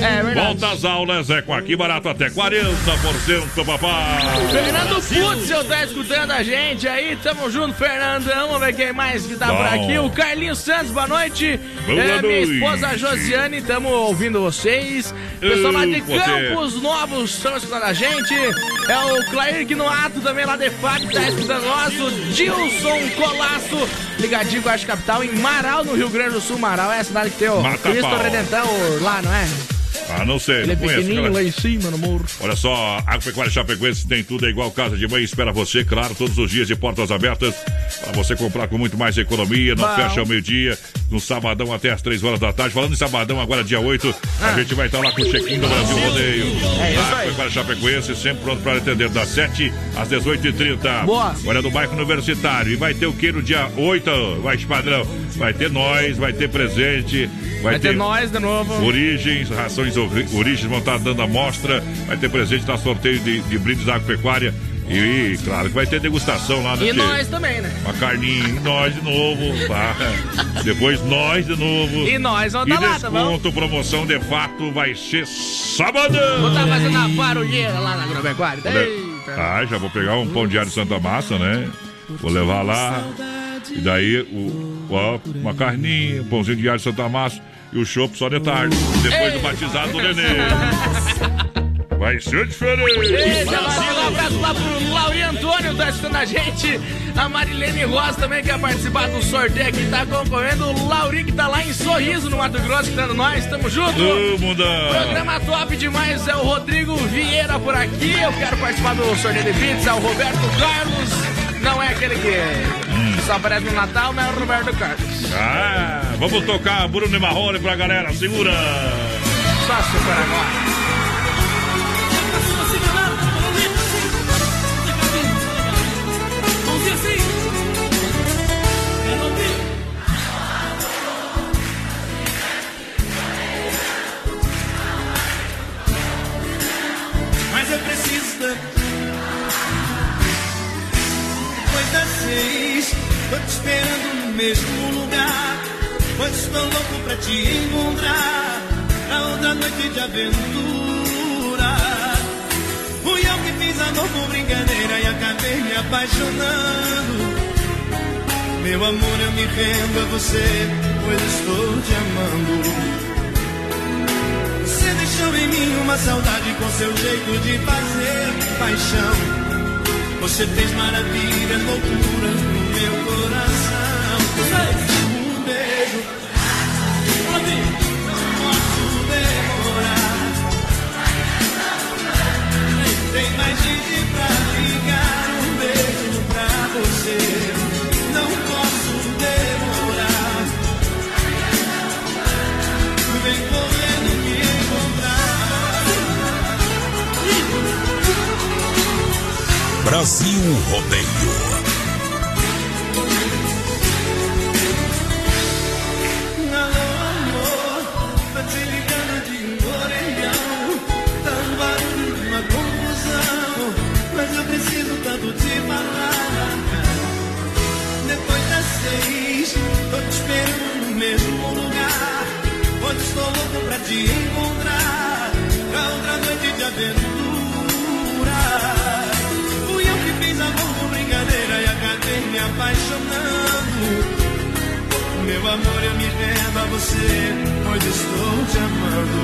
É verdade. Volta às aulas é com aqui barato até 40%, papai. Fernando Putzel tá escutando a gente aí, tamo junto, Fernandão. Vamos ver quem mais que tá Bom. por aqui. O Carlinhos Santos, boa noite. Boa é, minha noite. esposa Josiane, tamo ouvindo vocês. Pessoal lá de. Campos Novos estão escutando a gente. É o Clair Gnoato também lá de Fábio, tá escutando nós. O Dilson Colasso, ligadinho com a Capital em Marau, no Rio Grande do Sul. Marau é a cidade que tem o Mata Cristo. Redentor lá, não é? Ah, não sei, Ele é não conheço. pequenininho cara. lá em cima, no morro. Olha só, Agropecuária Chapecoense tem tudo, é igual casa de mãe, espera você, claro, todos os dias de portas abertas, para você comprar com muito mais economia, não Bom. fecha ao meio-dia, no sabadão até as 3 horas da tarde. Falando em sabadão, agora dia 8, a gente vai estar lá com o check-in do Brasil Rodeio. É isso aí. Agropecuária Chapecoense, sempre pronto para atender, das 7 às 18h30. Boa. Olha, do bairro universitário. E vai ter o que no dia 8, vai, padrão? Vai ter nós, vai ter presente, vai, Vai ter nós de novo. Origens, rações ori- Origens vão estar dando amostra. Vai ter presente na sorteio de, de brindes da agropecuária. E, claro que vai ter degustação lá no E nós também, né? Uma carninha, e nós de novo. tá? Depois nós de novo. E nós vamos tá lá, tá desconto, promoção de fato vai ser sabadão. Vou estar fazendo a barulheira lá na agropecuária. Eita. Ah, já vou pegar um pão diário Santa Massa, né? Vou levar lá. E daí, o, ó, uma carninha, um pãozinho diário Santa Massa e o chopp só de tarde. Depois do batizado do nenê. Vai ser diferente. Eita, Maria, um abraço lá pro Lauri Antônio, tá assistindo a gente. A Marilene Rosa também quer participar do sorteio aqui, tá concorrendo. O Lauri que tá lá em Sorriso, no Mato Grosso, que tá no nós. Tamo junto. Mundão. Programa top demais, é o Rodrigo Vieira por aqui. Eu quero participar do sorteio de pizza, o Roberto Carlos. Não é aquele que só aparece no Natal, mas é o Roberto Carlos. Ah, vamos tocar Bruno e Marrone pra galera. Segura. Só super agora. Das seis, tô te esperando no mesmo lugar. Pois estou louco pra te encontrar. Na outra noite de aventura. Fui eu que fiz amor por brincadeira e acabei me apaixonando. Meu amor, eu me rendo a você, pois estou te amando. Você deixou em mim uma saudade com seu jeito de fazer paixão. Você fez maravilhas, loucuras no meu coração. Um beijo, não posso demorar. Tem mais gente pra ligar. Um beijo pra você. Brasil Rodeio. Amor, te de orelhão. Tá um barulho, uma confusão. Mas eu preciso tanto te. Depois das seis, tô te esperando no mesmo lugar. Hoje estou louco pra te encontrar. aventura. Apaixonando. Meu amor, eu me rendo a você, pois estou te amando.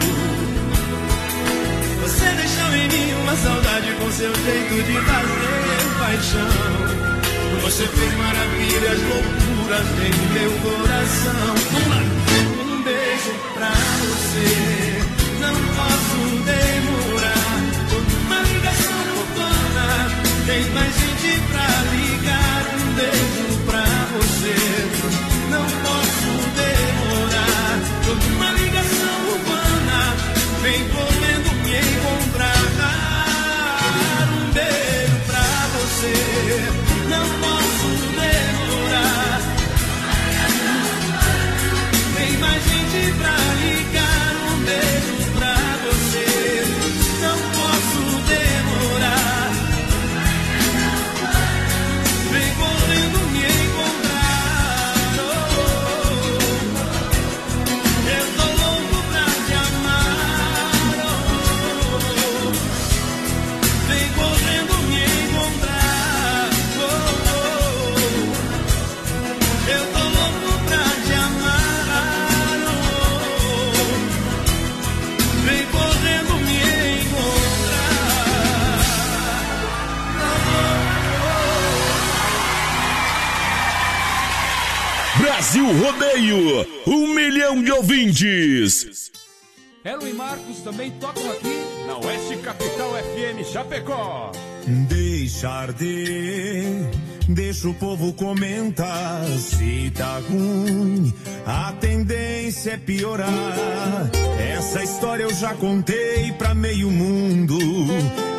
Você deixou em mim uma saudade com seu jeito de fazer paixão. Você fez maravilhas, loucuras em meu coração. Um beijo pra você, não posso demorar. Uma ligação urbana, tem mais gente pra ligar. Gente Rodeio, um milhão de ouvintes. Elo e Marcos também tocam aqui na Oeste Capital FM Chapecó. Deixar de, deixa o povo comentar. Se tá ruim, a tendência é piorar. Essa história eu já contei pra meio mundo.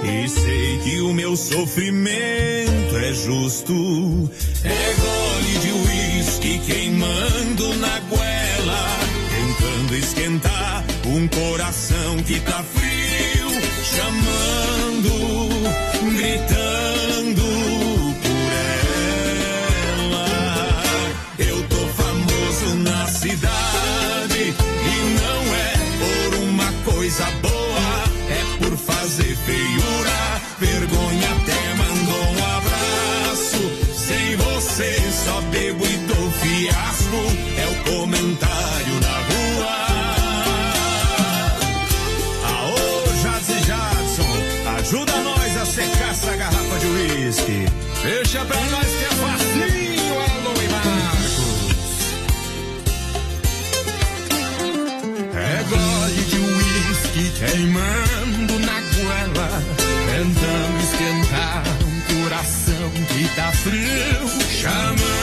E sei que o meu sofrimento é justo. É gole de uísque queimando na goela. Tentando esquentar um coração que tá frio. Chamando, gritando queimando na goela, tentando esquentar um coração que tá frio, chamando,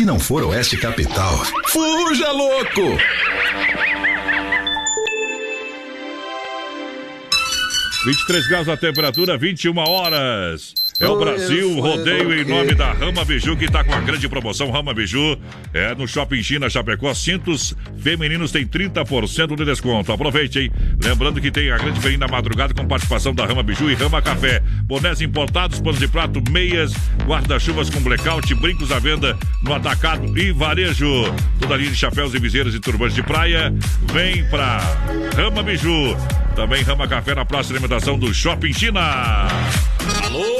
Se não for Oeste Capital, fuja louco! Vinte e três graus a temperatura, 21 horas. É o Brasil Rodeio em nome da Rama Biju, que está com a grande promoção Rama Biju. É no Shopping China Chapecó. Cintos femininos tem 30% de desconto. Aproveite, hein? Lembrando que tem a grande feirinha da madrugada com participação da Rama Biju e Rama Café. Bonés importados, panos de prato, meias, guarda-chuvas com blackout, brincos à venda no atacado e varejo. Toda linha de chapéus e viseiras e turbantes de praia. Vem pra Rama Biju. Também Rama Café na próxima alimentação do Shopping China. Alô,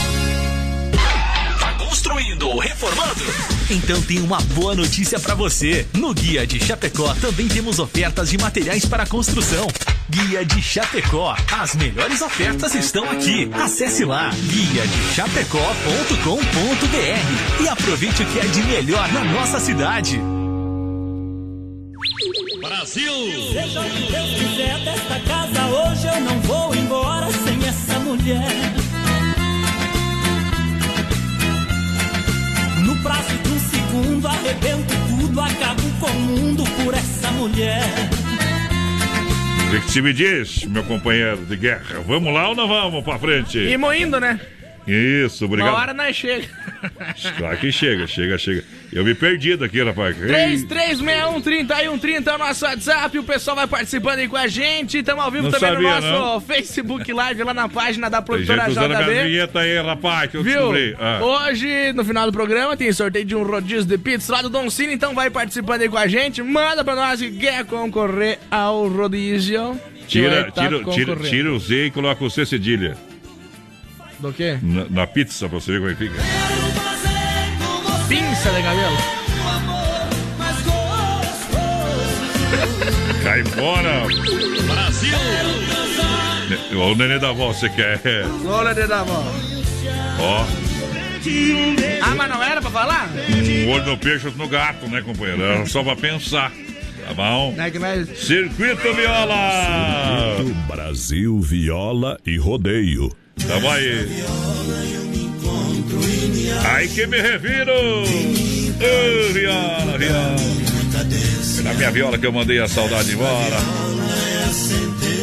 Construindo ou reformando? Então tem uma boa notícia pra você. No Guia de Chapecó também temos ofertas de materiais para construção. Guia de Chapecó. As melhores ofertas estão aqui. Acesse lá guia de chapecó.com.br e aproveite o que é de melhor na nossa cidade. Brasil! Seja o que Deus quiser desta casa, hoje eu não vou embora sem essa mulher. Segundo, arrebento tudo, acabo com o mundo por essa mulher. O que, que se me diz, meu companheiro de guerra? Vamos lá ou não vamos pra frente? E moindo, né? Isso, obrigado. Uma hora nós chega. Claro que chega, chega, chega. Eu me perdi daqui, rapaz. Ei, 3361-3130 é o nosso WhatsApp. O pessoal vai participando aí com a gente. Estamos ao vivo Não também sabia, no nosso Facebook Live, lá na página da Tem gente produtora a minha JB. vinheta aí, rapaz, que eu Viu? descobri. Ah. Hoje, no final do programa, tem sorteio de um rodízio de pizza lá do Don Cine, então vai participando aí com a gente. Manda pra nós que quer concorrer ao rodízio. Tira, tá tira, tira, tira o Z e coloca o C cedilha. Do quê? Na, na pizza, pra você ver como é que fica. Pinça de cabelo. Cai fora! Brasil! Ne- Ô, o nenê da avó, você quer? Olha de da mão. Ó, Ah, mas não era pra falar? um olho no peixe, outro no gato, né, companheiro? Era só pra pensar. Tá bom? Não é nós... Circuito Viola! Circuito Brasil, Viola e Rodeio. Tamo aí. Ai que me reviro! Ô, viola, viola. Na minha viola que eu mandei a saudade embora.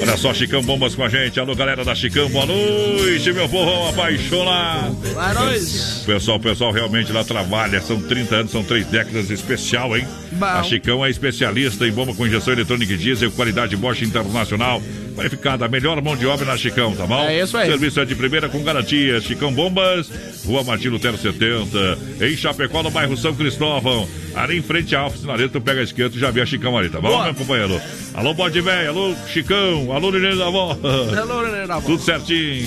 Olha só, Chicão Bombas com a gente. Alô, galera da Chicão, boa noite, meu povo apaixonado. Boa noite. Pessoal, o pessoal realmente lá trabalha. São 30 anos, são três décadas especial, hein? Bom. A Chicão é especialista em bomba com injeção eletrônica e diesel, qualidade Bosch Internacional. Qualificada, a melhor mão de obra na Chicão, tá bom? É isso aí. Serviço é de primeira com garantia. Chicão Bombas, Rua Martim Lutero 70, em Chapecó, no bairro São Cristóvão. Ali em frente à Alfa tu pega a esquerda, tu já vê a Chicão ali, tá bom, Boa. meu companheiro? Alô, Bode Velho, alô, Chicão, alô, Nenê da Avó. Alô, nenê da avó. Tudo certinho.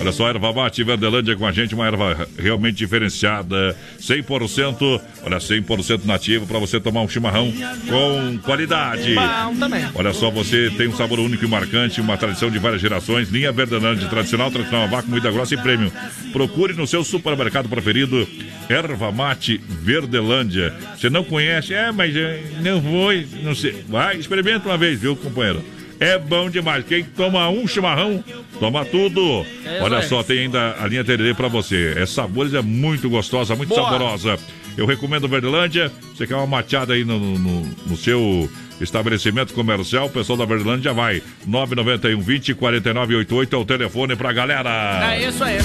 Olha só, erva mate Verdelândia com a gente, uma erva realmente diferenciada, 100%, olha, 100% nativa para você tomar um chimarrão com qualidade. Bom também. Olha só, você tem um sabor único e marcante, uma tradição de várias gerações, linha Verdelândia, tradicional, tradicional, vácuo, moída grossa e prêmio. Procure no seu supermercado preferido, erva mate Verdelândia. Você não conhece? É, mas eu não vou, não sei. Vai, experimenta uma vez, viu, companheiro? É bom demais. Quem toma um chimarrão, toma tudo. É, Olha só, tem ainda a linha Tererê pra você. É sabores, é muito gostosa, muito Boa. saborosa. Eu recomendo Verdelândia. Você quer uma mateada aí no, no, no seu estabelecimento comercial, o pessoal da Verdelândia vai. 991 20 49 88 é o telefone pra galera. É isso aí.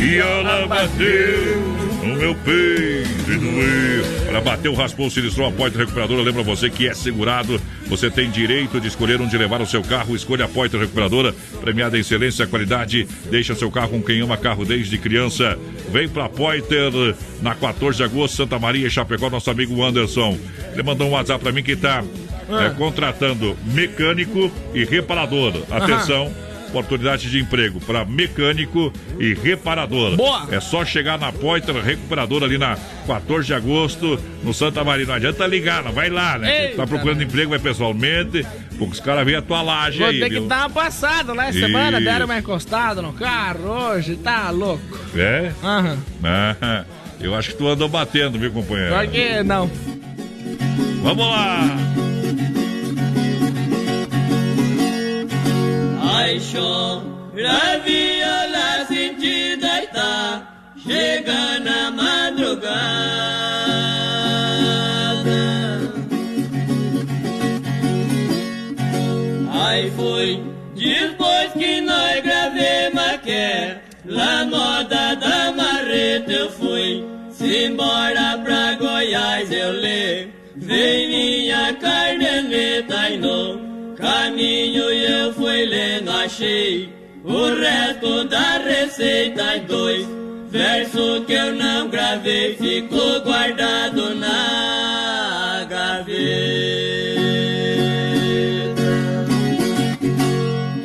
E ela bateu no meu peito e doeu. Ela bateu, raspou, sinistrou a Poitra Recuperadora. Lembra você que é segurado. Você tem direito de escolher onde levar o seu carro. Escolha a Poitra Recuperadora, premiada em excelência e qualidade. Deixa seu carro com quem ama carro desde criança. Vem pra Poiter na 14 de agosto, Santa Maria, Chapecó, nosso amigo Anderson. Ele mandou um WhatsApp pra mim que tá é, contratando mecânico e reparador. Atenção. Oportunidade de emprego para mecânico e reparador. Boa. É só chegar na Poitra Recuperadora ali na 14 de agosto, no Santa Maria. Não adianta ligar, não vai lá, né? Eita, tá procurando emprego, vai pessoalmente, porque os caras veem a tua laje Vou aí, ter que viu? dar uma passada lá essa semana, Isso. deram uma encostada no carro hoje, tá louco. É? Aham. Ah, eu acho que tu andou batendo, viu, companheiro? Por que não? Vamos lá! Paixão, a viola sentida está chegando a madrugada. Aí foi depois que nós gravemos a quer, lá moda da marreta eu embora pra Goiás eu levei minha carneleta e no caminho eu lendo, achei o resto da receita e dois versos que eu não gravei ficou guardado na gaveta.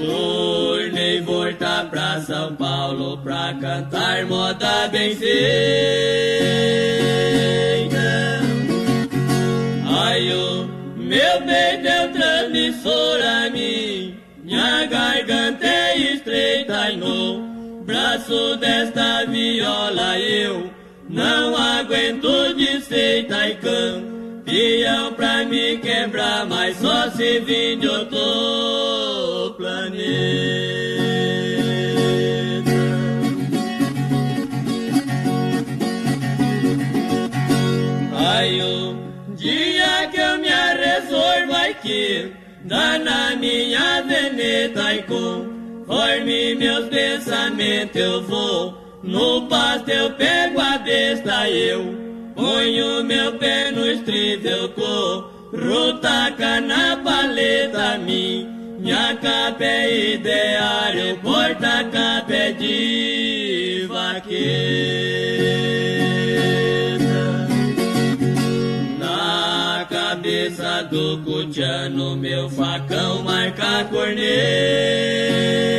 Tornei voltar pra São Paulo pra cantar moda bem feita. Braço desta viola eu não aguento desfeita e campeão pra me quebrar, mas só se vir de outro planeta. Ai, o dia que eu me arresorvo aqui, dá na minha veneta e conforme meus pensamentos eu vou, no pasto eu pego a besta eu ponho meu pé no estribo, eu corro, taca na paleta minha capa é ideário, porta-capa é de vaqueta. Na cabeça do cutiano, meu facão marca corneta.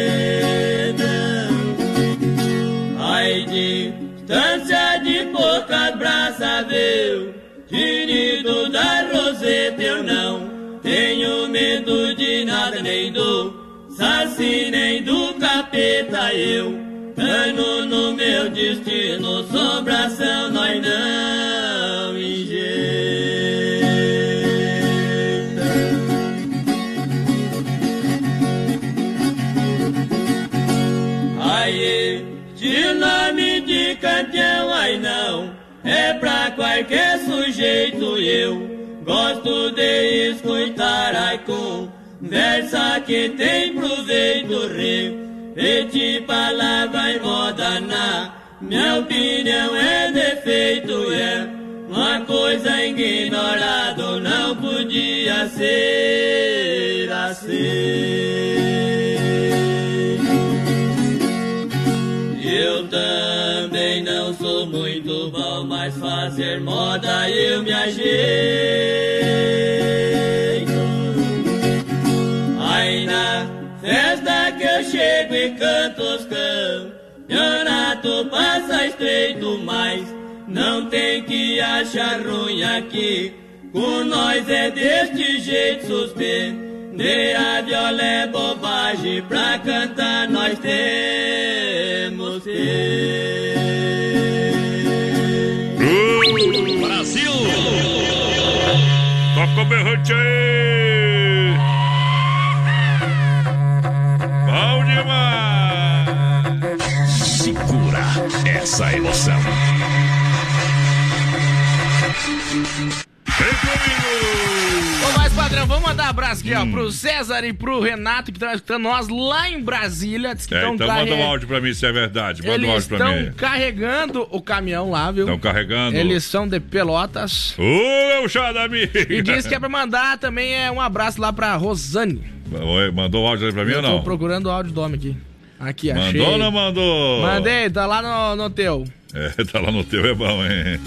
De poucas braças, viu? Tinido da roseta, eu não tenho medo de nada, nem do saci, nem do capeta, eu Cano no meu destino, sobração nós não pra qualquer sujeito eu gosto de escutar a conversa que tem proveito repetir palavra em moda na minha opinião é defeito é uma coisa ignorada não podia ser assim. Eu também fazer moda eu me ajeito. Aí na festa que eu chego e canto os campeonato passa estreito, mas não tem que achar ruim aqui. Com nós é deste jeito suspender a viola é bobagem pra cantar nós temos que Berrante aí! Bom demais! Segura essa emoção. Mandar um abraço aqui, ó, pro César e pro Renato, que estão escutando nós lá em Brasília. Diz que É, tão então carre- manda um áudio pra mim se é verdade. Manda um Eles áudio pra mim. estão carregando o caminhão lá, viu? Estão carregando. Eles são de Pelotas. Ô, meu chá da amiga! E diz que é pra mandar também é um abraço lá pra Rosane. Oi, Mandou o áudio aí pra mim Eu ou tô não? procurando o áudio do homem aqui. Aqui, achei. Mandou ou não mandou? Mandei, tá lá no, no teu. É, tá lá no teu, é bom, hein?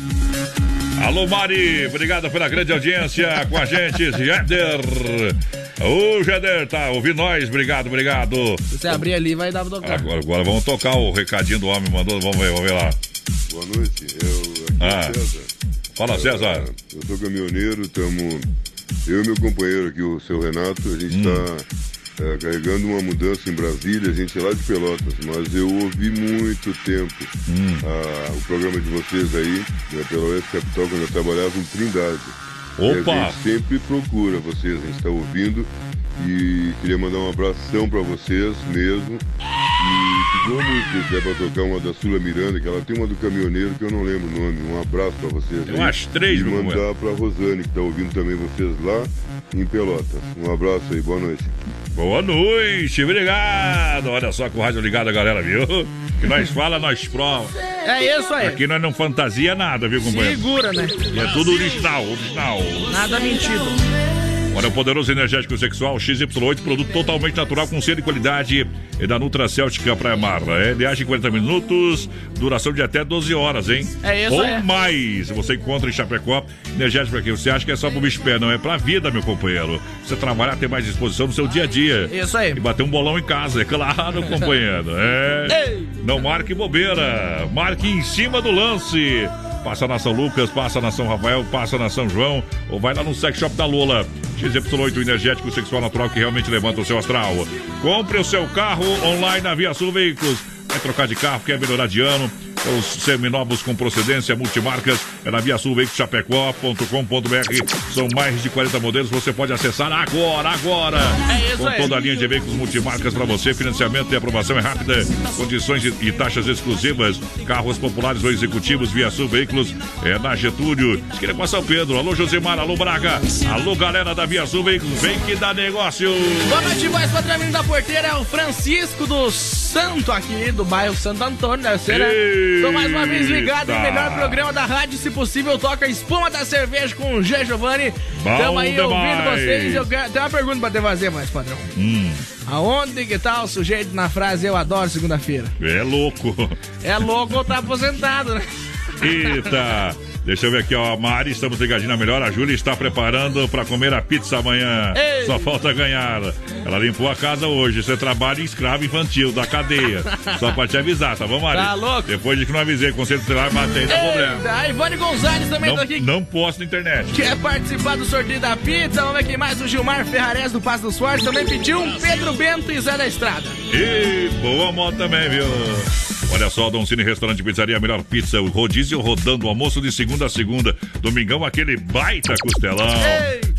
Alô, Mari, obrigado pela grande audiência com a gente, Jeder. Ô, Jeder, tá ouvindo nós? Obrigado, obrigado. Se você abrir ali, vai dar pra tocar. Agora, agora vamos tocar o recadinho do homem, mandou, vamos ver, vamos ver lá. Boa noite, eu aqui é Ah. César. Fala, César. Eu sou caminhoneiro, estamos. Eu e meu companheiro aqui, o seu Renato, a gente está Hum. Carregando uma mudança em Brasília, a gente é lá de Pelotas, mas eu ouvi muito tempo Hum. ah, o programa de vocês aí, né, pela Oeste Capital, quando eu trabalhava em Trindade. Opa! E a gente sempre procura vocês, a gente está ouvindo e queria mandar um abração para vocês mesmo. E pediu uma música, se der pra tocar uma da Sula Miranda, que ela tem uma do caminhoneiro que eu não lembro o nome. Um abraço pra vocês. Tem umas três, E mandar pra Rosane, que tá ouvindo também vocês lá em Pelotas. Um abraço aí, boa noite. Boa noite, obrigado. Olha só com o rádio ligado, a galera, viu? Que nós fala, nós prova. É isso aí. Aqui nós não fantasia nada, viu, companheiro? Segura, né? E é tudo original, original. Nada mentido. Olha, o poderoso energético sexual XY8, produto totalmente natural com selo e qualidade é da Nutra Céltica Praia Mar. É, ele age em 40 minutos, duração de até 12 horas, hein? É isso Ou aí. mais. Você encontra em Chapecó energético pra quê? Você acha que é só pro bicho pé, não é pra vida, meu companheiro. Você trabalhar, ter mais disposição no seu dia a dia. Isso aí. E bater um bolão em casa, é claro, companheiro. É. Não marque bobeira, marque em cima do lance. Passa na São Lucas, passa na São Rafael, passa na São João, ou vai lá no sex shop da Lola. XY8 energético sexual natural que realmente levanta o seu astral. Compre o seu carro online na Via Sul Veículos. Quer trocar de carro, quer melhorar de ano? Os seminovos com procedência multimarcas é na Via Sul Chapecó.com.br. São mais de 40 modelos. Você pode acessar agora, agora. É isso com toda a linha de veículos multimarcas para você. Financiamento e aprovação é rápida. Condições e, taxas exclusivas. Carros populares ou executivos Via Sul Veículos é na Getúlio. Esquina com a São Pedro. Alô, Josimar. Alô, Braga. Alô, galera da Via Sul Veículos. Vem que dá negócio. Boa noite, voz patrão da porteira é o Francisco do Santo aqui, do bairro Santo Antônio, deve ser, né? Tô mais uma vez ligado no melhor programa da rádio, se possível, toca espuma da cerveja com o G. Giovanni. Tamo aí demais. ouvindo vocês. Eu quero... Tem uma pergunta pra te fazer, mais padrão. Hum, Aonde que tá o sujeito na frase Eu adoro segunda-feira? é louco. É louco ou tá aposentado, né? Eita! Deixa eu ver aqui, ó. A Mari, estamos ligadinho na melhor. A Júlia está preparando para comer a pizza amanhã. Ei. Só falta ganhar. Ela limpou a casa hoje. Você trabalha em escravo infantil da cadeia. Só pra te avisar, tá bom, Mari? Tá louco? Depois de que não avisei, conselho tutelar, matei, não problema. A Ivone Gonzalez também Não, tá aqui. não posto na internet. Quer participar do sorteio da pizza? Vamos ver quem mais. O Gilmar Ferrares do Passo dos Fortes também pediu um Pedro Bento e Zé da Estrada. E boa moto também, viu? Olha só, Dom Cine Restaurante Pizzaria, melhor pizza, o rodízio rodando, almoço de segunda a segunda, domingão aquele baita costelão.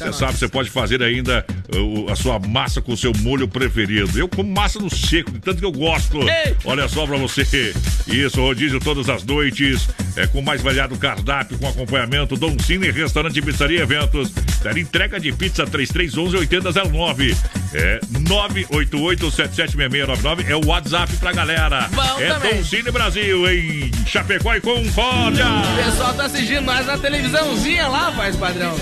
Você sabe, você pode fazer ainda uh, a sua massa com o seu molho preferido. Eu como massa no seco, de tanto que eu gosto. Olha só pra você. Isso, rodízio todas as noites, é com mais variado cardápio, com acompanhamento, Dom Cine Restaurante Pizzaria Eventos. Entrega de pizza 3311-8009. É 988-776699 é o WhatsApp pra galera. Bom é também. Dom Cine Brasil em Chapecó e Concórdia. O pessoal tá assistindo nós na televisãozinha lá, faz padrão.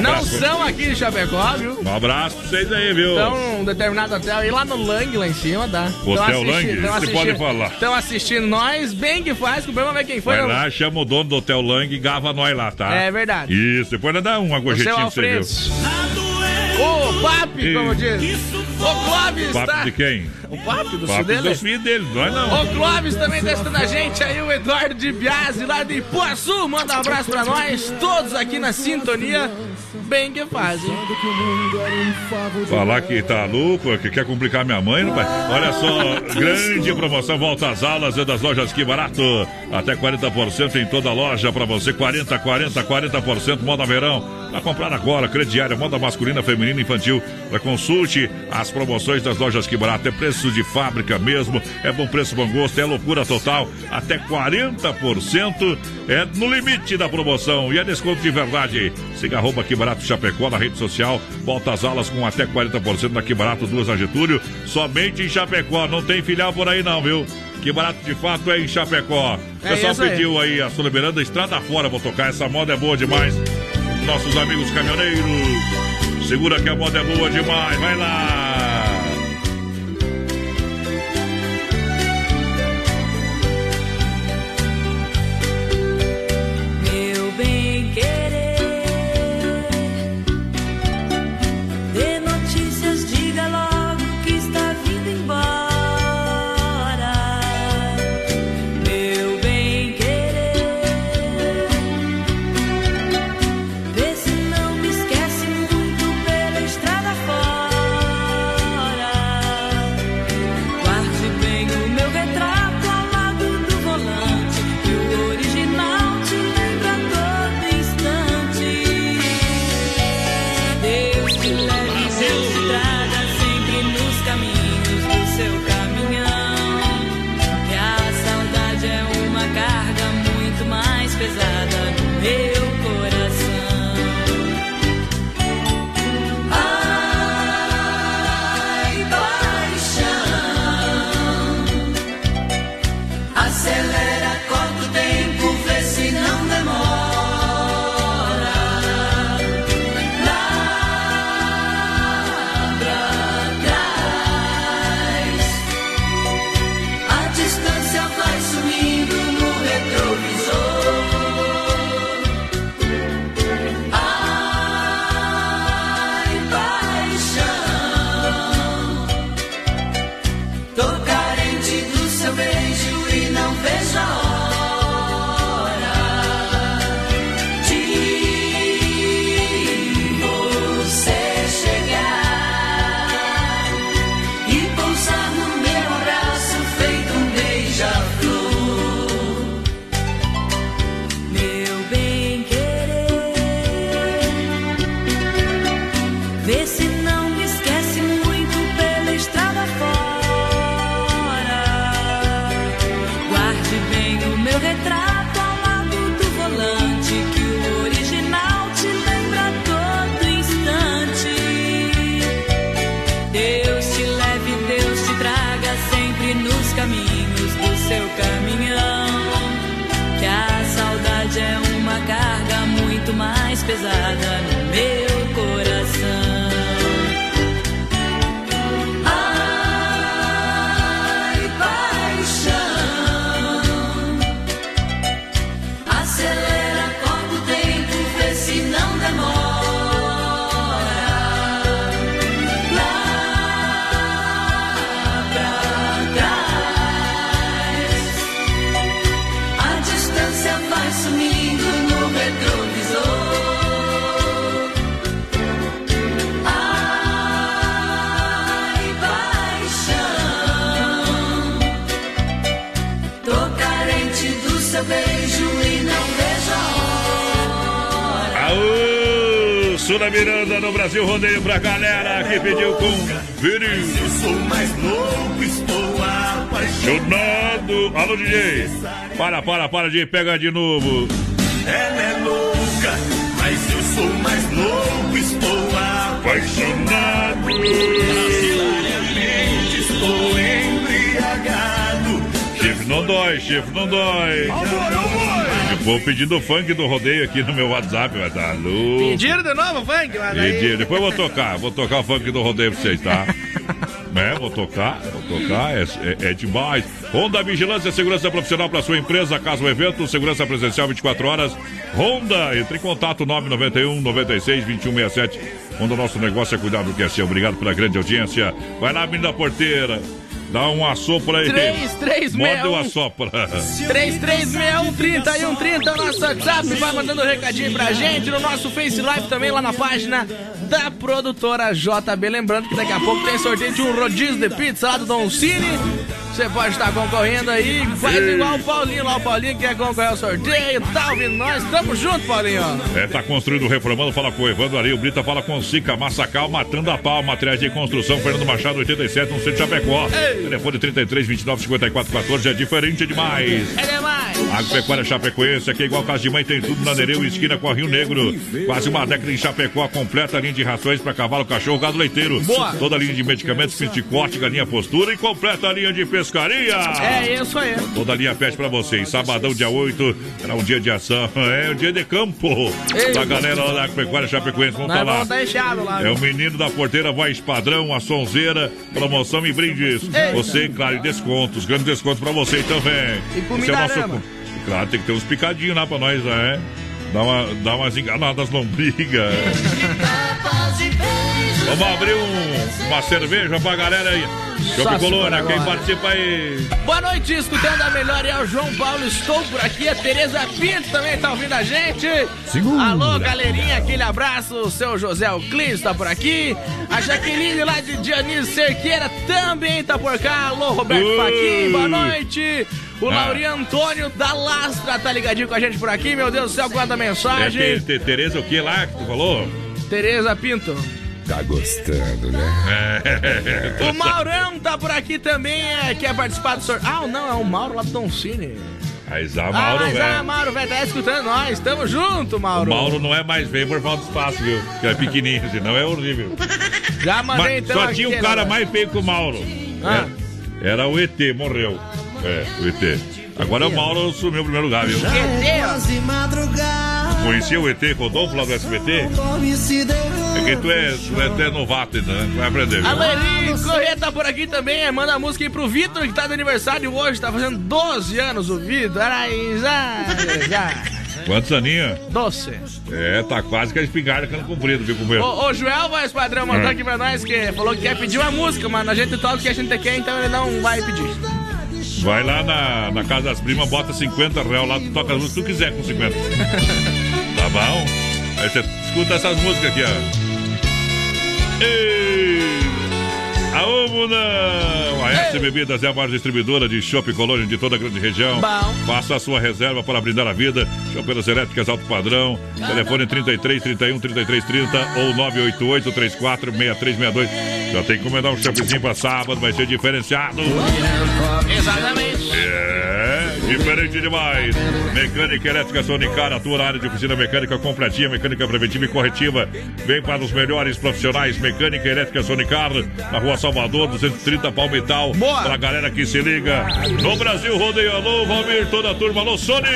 Não Abraço. São aqui de Chapecó, viu? Um abraço pra vocês aí, viu? Estão um determinado hotel e lá no Lang, lá em cima, tá? Hotel Lang? Você pode falar. Estão assistindo nós, bem que faz, que o problema é quem foi. Vai lá, chama o dono do Hotel Lang e gava nós lá, tá? É verdade. Isso, depois dá uma gorjetinha pra você, viu? O Papi, como diz. O Clóvis Papo tá. de quem? O Papi do Papo filho dele. dos filhos dele, nós não. O Clóvis também tá assistindo a gente aí, o Eduardo de Biase lá de Ipuaçu. Manda um abraço pra nós, todos aqui na sintonia. Bem que fazem. Falar que tá louco, que quer complicar minha mãe, não vai? Olha só, grande promoção, volta às aulas é das lojas Que Barato. Até 40% em toda a loja pra você. 40, 40, 40% moda verão. Pra comprar agora, crediária, moda masculina, feminina, infantil. Pra consulte as promoções das lojas Que Barato. É preço de fábrica mesmo. É bom preço, bom gosto. É loucura total. Até 40% é no limite da promoção. E é desconto de verdade. Siga arroba Que Barato Chapecó na rede social. Volta às aulas com até 40% da Que Barato, duas na Getúlio. Somente em Chapecó. Não tem filial por aí não, viu? Que barato de fato é em Chapecó. O É pessoal isso aí. pediu aí a Sul Miranda, estrada fora, vou tocar. Essa moda é boa demais. Nossos amigos caminhoneiros. Segura que a moda é boa demais. Vai lá. Para, para, para de pegar de novo. Ela é louca, mas eu sou mais louco, estou apaixonado. Brasileiramente estou embriagado. Chifre não dói, chifre não dói. Eu vou pedindo funk do rodeio aqui no meu WhatsApp, vai dar louco. Pediram de novo, Funk? Pediram. Depois eu vou tocar, vou tocar o funk do rodeio pra vocês, tá? É, vou tocar, vou tocar, é, é, é demais. Honda Vigilância e Segurança Profissional para sua empresa, caso o evento, segurança presencial 24 horas. Honda, entre em contato 991 96 2167. Honda, nosso negócio é cuidar do que é seu. Obrigado pela grande audiência. Vai lá, menina porteira. Dá um assopro aí. 3361. Manda um assopra. 3361-3130 é o nosso WhatsApp. Vai mandando um recadinho pra gente no nosso Face Live também, lá na página da produtora JB. Lembrando que daqui a pouco tem sorteio de um rodízio de pizza lá do Don Cine. Você pode estar concorrendo aí. Faz igual o Paulinho lá, o Paulinho que quer concorrer ao sorteio. Tá ouvindo nós? Tamo junto, Paulinho. É, tá construindo, reformando, fala com o Evandro o Brita fala com o Sica, Massacal, Matando a Pau, Materiais de Construção, Fernando Machado, 87, no centro de Chapecó. Telefone 33 29 54 14, é diferente demais. É demais. Agropecuária Chapecoense, aqui é igual casa de mãe, tem tudo na Nereu, esquina com a Rio Negro. Quase uma década em Chapecó, completa a linha de rações para cavalo, cachorro, gado leiteiro. Boa. Toda a linha de medicamentos, kit de corte, galinha postura e completa a linha de pescaria. É isso aí. Toda linha pede pra vocês. Sabadão, dia 8, era um dia de ação. É o dia de campo. Ei. Da galera lá da Agropecuária Chapecoense, vamos tá lá. estar enxado lá. É o menino da porteira, voz padrão, a sonzeira, promoção e brindes. Ei. Você, claro, e descontos, grandes descontos pra você também. E comida Esse é o nosso. E Claro, tem que ter uns picadinhos lá pra nós, né? Dá, uma, dá umas enganadas lombrigas. Vamos abrir um- uma cerveja pra galera aí. Chope se Colônia, quem participa aí? Boa noite, escutando a melhor é o João Paulo. Estou por aqui. A Tereza Pinto também tá ouvindo a gente. Segura. Alô, galerinha, aquele abraço. O seu José Euclides tá por aqui. A Jaqueline lá de Dionísio Cerqueira também tá por cá. Alô, Roberto. Faquin, boa noite. O Ah. Lauri Antônio da Lastra tá ligadinho com a gente por aqui. Meu Deus do céu, É, mensagem. te, Tereza, o que lá que tu falou? Tereza Pinto. Tá gostando, né? É. O Maurão tá por aqui também. É, quer participar do sorteio. Ah, não, é o Mauro lá do Don Cine. Mas a ah, Mauro, mas velho. ah, Mauro, velho, tá escutando nós. Tamo junto, O Mauro. Mauro não é mais feio por falta de espaço, viu? Que é pequenininho, senão é horrível. Já mandei Mas então só tinha um cara mais feio que o Mauro. Ah. É, Era o ET, morreu. É, o ET. Agora o Mauro sumiu em primeiro lugar, viu? Madrugada. Conhecia o ET Rodolfo lá do SBT? Dorme se deu É que tu é, tu é, tu é novato ainda, né? Vai aprender, viu? A Leli Corrêa tá por aqui também. Manda a música aí pro Vitor, que tá de aniversário hoje. Tá fazendo 12 anos o Vitor. Quantos aninhos? Doce. É, tá quase que a espingarda ficando comprida, viu, companheiro? Ô, ô, Joel, voz padrão, mandou Ah. aqui pra nós que falou que quer pedir uma música, mano. A gente toca o que a gente quer, então ele não vai pedir. Vai lá na, na casa das primas, bota 50 reais lá, tu toca as músicas que tu quiser com 50. tá bom? Aí você escuta essas músicas aqui, ó. Ei! Aô, Munão! A S Bebidas é a maior distribuidora de chopp colônia de toda a grande região. Bom. Faça a sua reserva para brindar a vida. Chopeiras elétricas alto padrão. Telefone 33 31 33 30 ou 988 34 6362. Já tem que encomendar um choppzinho para sábado, vai ser diferenciado. Exatamente. É, Diferente demais. Mecânica elétrica Sonicar, atua na área de oficina mecânica completinha, mecânica preventiva e corretiva. Vem para os melhores profissionais. Mecânica elétrica Sonicar, na rua Salvador, 230 Palmital. Boa! Pra galera que se liga. No Brasil, rodeio. Alô, Valmir, toda a turma. Alô, Sony!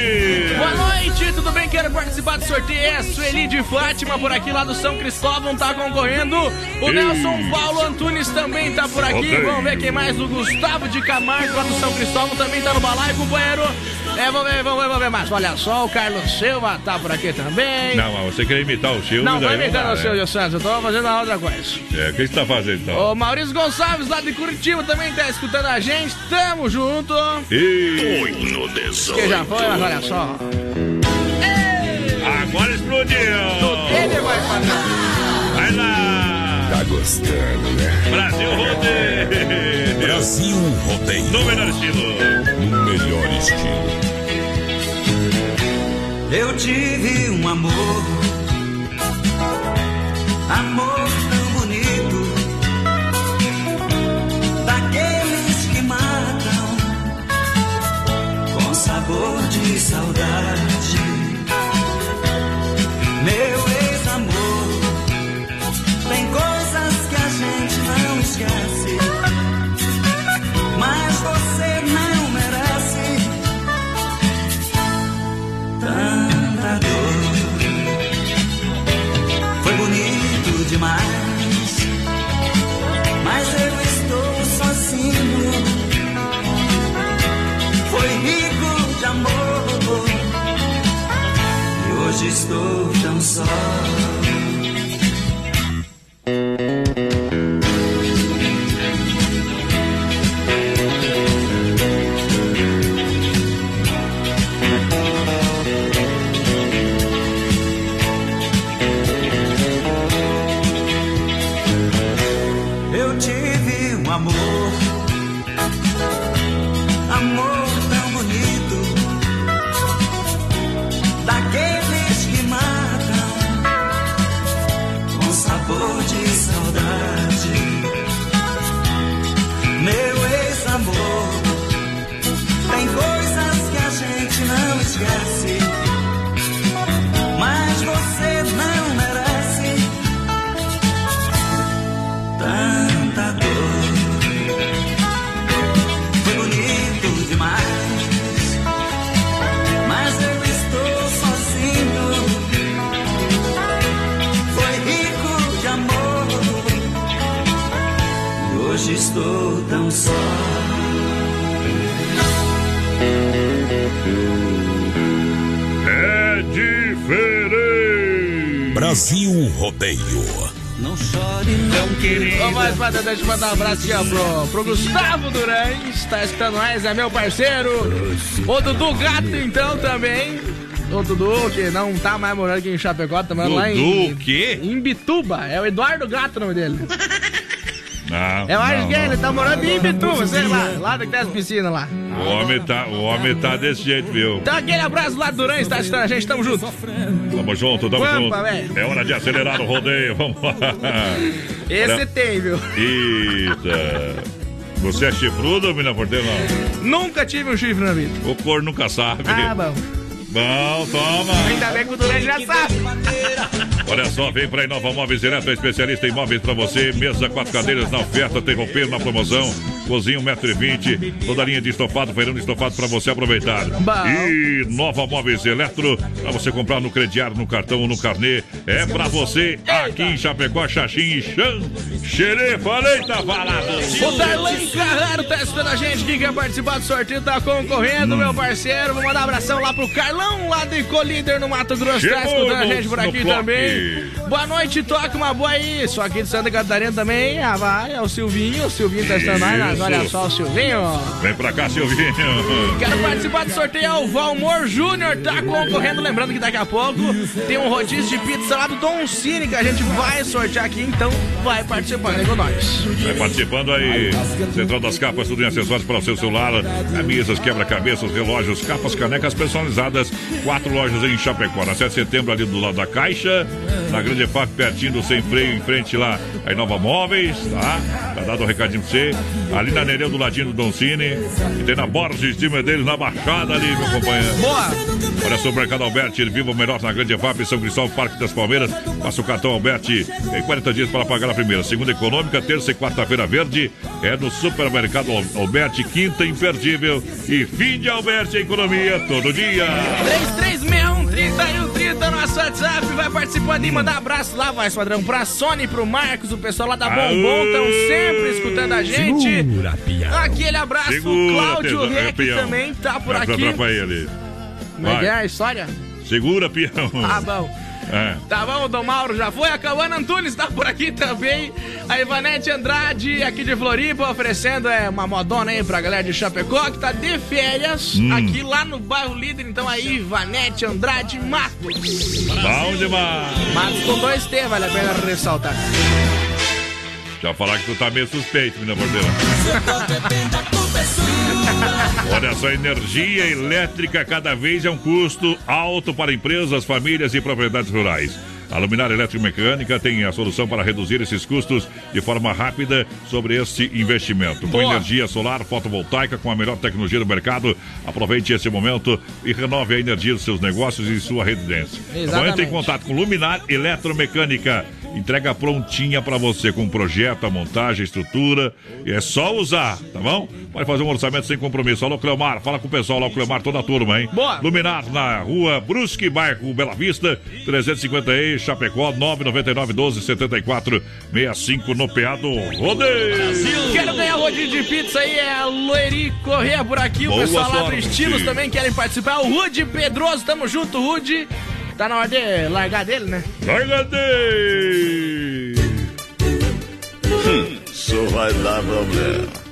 Boa noite, tudo bem? Quero participar do sorteio. É a Sueli de Fátima por aqui, lá do São Cristóvão, tá concorrendo. O Nelson Paulo Antunes também tá por aqui. Vamos ver quem mais. O Gustavo de Camargo, lá do São Cristóvão, também tá no balaio, companheiro. É, vamos ver, vamos ver, vamos ver mais. Olha só, o Carlos Silva tá por aqui também. Não, mas você quer imitar o Silvio? Não, vai imitando o né? Silvio Santos, eu tô fazendo a outra coisa. É, o que você tá fazendo então? O Maurício Gonçalves, lá de Curitiba, também tá escutando a gente. Tamo junto. E... 18. Que já foi, mas olha só. Agora explodiu! Ele vai fazer. Vai lá! Gostando, né? Brasil Rodeio! Brasil Rodeio. No melhor estilo. No melhor estilo. Eu tive um amor, amor tão bonito, daqueles que matam com sabor de saudade. E hoje mandar um abraço aqui, pro, pro Gustavo Durães, tá escutando nós, é meu parceiro. O Dudu Gato, então, também. O Dudu, que não tá mais morando aqui em Chapecó, tá morando lá em. Dudu o quê? Em Bituba. É o Eduardo Gato o nome dele. Não, Eu acho não, que não. ele tá morando em Bituba, sei lá, lá que tem as piscinas lá. O homem tá, o homem tá desse jeito, viu? Então aquele abraço lá do Durães, tá escutando a gente, tamo junto. Tamo junto, tamo Vamos, junto. velho. É hora de acelerar o rodeio, vamos lá. Esse Olha- tem, viu? Eita. Você é chifrudo, menina porteira? Nunca tive um chifre na vida. O cor nunca sabe. Ah, bom. Bom, toma. Ainda bem que o Durães já sabe. Olha só, vem pra Inova Móveis Eletro, especialista em móveis pra você. Mesa, quatro cadeiras na oferta, tem roupeiro na promoção. Cozinha 1,20m. Toda linha de estofado, feirão de estofado pra você aproveitar. Bom. E Nova Móveis Eletro, pra você comprar no crediário, no cartão ou no carnê. É pra você aqui em Chapecó, Xaxim e Xan. Xerê, falei, tá falado. O Darlan Carraro tá escutando a gente. Quem quer participar do sorteio tá concorrendo, meu parceiro. Vou mandar um abração lá pro Carlão, lá de Colíder, no Mato Grosso. Tá Chegou escutando a gente por aqui também. Boa noite, toca uma boa aí. Só aqui de Santa Catarina também. Ah, vai, é o Silvinho. O Silvinho tá escutando nós. Olha só o Silvinho. Vem pra cá, Silvinho. Quero participar do sorteio. é O Valmor Júnior tá concorrendo. Lembrando que daqui a pouco tem um rodízio de pizza lá do Don Cine que a gente vai sortear aqui. Então vai participando aí com nós. Vai participando aí. Central das Capas, tudo em acessórios para o seu celular. Camisas, quebra-cabeças, relógios, capas, canecas personalizadas. Quatro lojas em Chapecó. Na 7 de setembro, ali do lado da Caixa. na Grande EFAP, pertinho do Sem Freio, em frente lá, a Inova Móveis, tá? Tá dado o recadinho pra você. Ali na Nereu, do ladinho do Don Cine. E tem na Borges, time deles, na Baixada ali, meu companheiro. Boa! Olha só o Mercado Alberti, viva o melhor na Grande EFAP, São Cristóvão, Parque das Palmeiras. Passa o cartão Alberti, tem 40 dias para pagar a primeira. Segunda econômica, terça e quarta-feira verde. É no Supermercado Al- Alberti, quinta imperdível. E fim de Alberti, economia todo dia. 3361 3130 nosso WhatsApp. Vai participando e mandar abraço lá, vai, padrão. Pra Sony, pro Marcos, o pessoal lá da Bombom estão sempre escutando a gente. Segura. Aquele abraço. Segura, Cláudio é, Rec peão. também tá por aqui. atrapalhar ele. Como é que é a história? Segura, peão. Ah, bom. É. Tá bom, o Dom Mauro já foi. A Cauana Antunes tá por aqui também. A Ivanete Andrade, aqui de Floripa, oferecendo é, uma modona aí pra galera de Chapecó, que tá de férias Hum. aqui lá no bairro Líder. Então aí, Ivanete Andrade Matos. Bom demais. Matos com dois T, vale a pena ressaltar. Já falar que tu tá meio suspeito, menina bordeira. Olha só, energia elétrica cada vez é um custo alto para empresas, famílias e propriedades rurais. A Luminária Eletromecânica tem a solução para reduzir esses custos de forma rápida sobre este investimento. Com Boa. energia solar fotovoltaica com a melhor tecnologia do mercado, aproveite esse momento e renove a energia dos seus negócios e sua residência. Bom? Entre em Exatamente. contato com Luminar Eletromecânica. Entrega prontinha pra você com projeto, a montagem, a estrutura. E é só usar, tá bom? Pode fazer um orçamento sem compromisso. Alô, Cleomar, fala com o pessoal lá, o Cleomar, toda a turma, hein? Boa. Luminar na rua Brusque, bairro Bela Vista, 350 E, Chapecó, 999 12 74 65 no PA do Rodeio. Quero ganhar rodízio de pizza aí, é a Loeri Corrêa por aqui. Boa o pessoal lá do. Estilos também querem participar. O Rude Pedroso, tamo junto, Rude. Tá na hora de largar dele, né? Larga dele! Isso vai dar problema.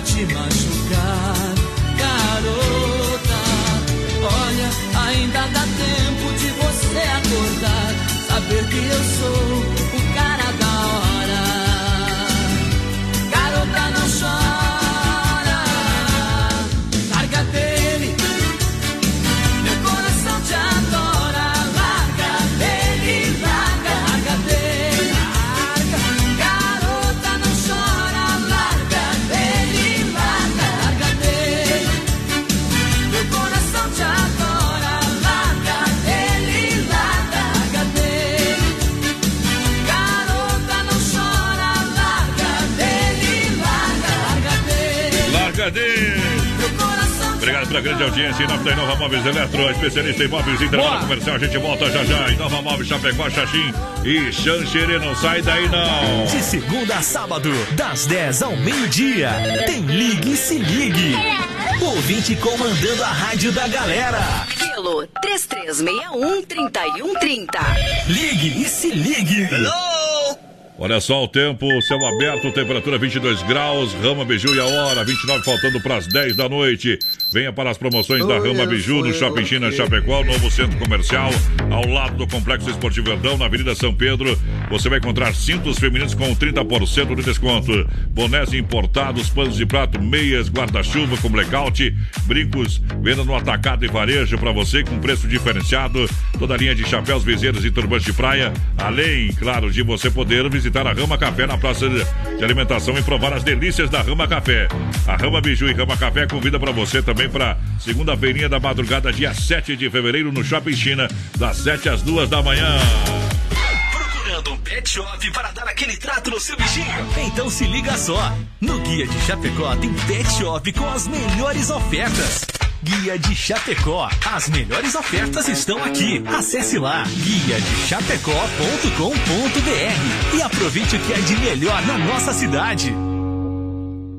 Te machucar. Garota, olha, ainda dá tempo de você acordar. Saber que eu sou pela grande audiência. Em nome da Inova Móveis Eletro, especialista em móveis interno comercial. A gente volta já já. Inova Móveis, Chapecó, Xaxim e Xanxerê. Não sai daí, não. De segunda a sábado, das 10 ao meio-dia, tem Ligue e Se Ligue. Ouvinte comandando a rádio da galera. Pelo 3361-3130. Ligue e Se Ligue. Olha só o tempo, céu aberto, temperatura 22 graus, Rama Biju e a hora, 29 faltando para as 10 da noite. Venha para as promoções da Rama Biju no Shopping China Chapecó, novo centro comercial, ao lado do Complexo Esportivo Verdão, na Avenida São Pedro. Você vai encontrar cintos femininos com 30% de desconto, bonés importados, panos de prato, meias, guarda-chuva com blackout, brincos, venda no atacado e varejo para você com preço diferenciado, toda a linha de chapéus, viseiras e turbantes de praia, além, claro, de você poder visitar a Rama Café na praça de de alimentação e provar as delícias da Rama Café. A Rama Biju e Rama Café convida para você também para segunda-feirinha da madrugada, dia 7 de fevereiro, no Shopping China, das 7 às 2 da manhã. Procurando um pet shop para dar aquele trato no seu bichinho? Então se liga só. No Guia de Chapecó tem pet shop com as melhores ofertas. Guia de Chapecó. As melhores ofertas estão aqui. Acesse lá guia de chapecó.com.br e aproveite o que é de melhor na nossa cidade.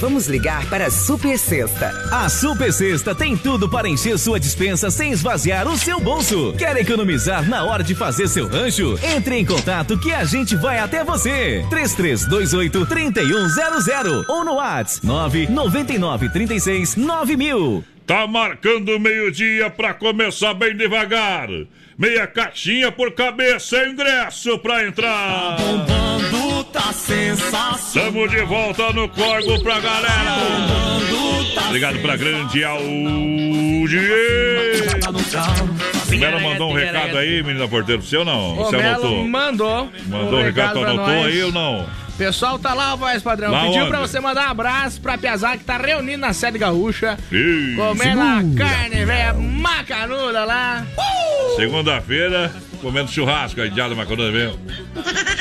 Vamos ligar para a Super Sexta. A Super Sexta tem tudo para encher sua dispensa sem esvaziar o seu bolso. Quer economizar na hora de fazer seu rancho? Entre em contato que a gente vai até você. 3328 3100 ou no WhatsApp 999 36 9000. Tá marcando meio-dia pra começar bem devagar. Meia caixinha por cabeça, é ingresso pra entrar. Bombando tá sensacional. Tamo de volta no Corgo pra galera. Obrigado pela grande audiência. O Melo mandou um recado aí, menina porteiro, pro seu ou não? O Você Melo anotou? mandou. Mandou o recado, pra anotou nós. aí ou não? Pessoal tá lá, voz padrão. Lá Pediu onde? pra você mandar um abraço pra Piazá que tá reunindo na sede gaúcha. Ih, Comendo a carne, velha, macanuda lá. Segunda-feira, comendo churrasco, aí, diado macarona mesmo.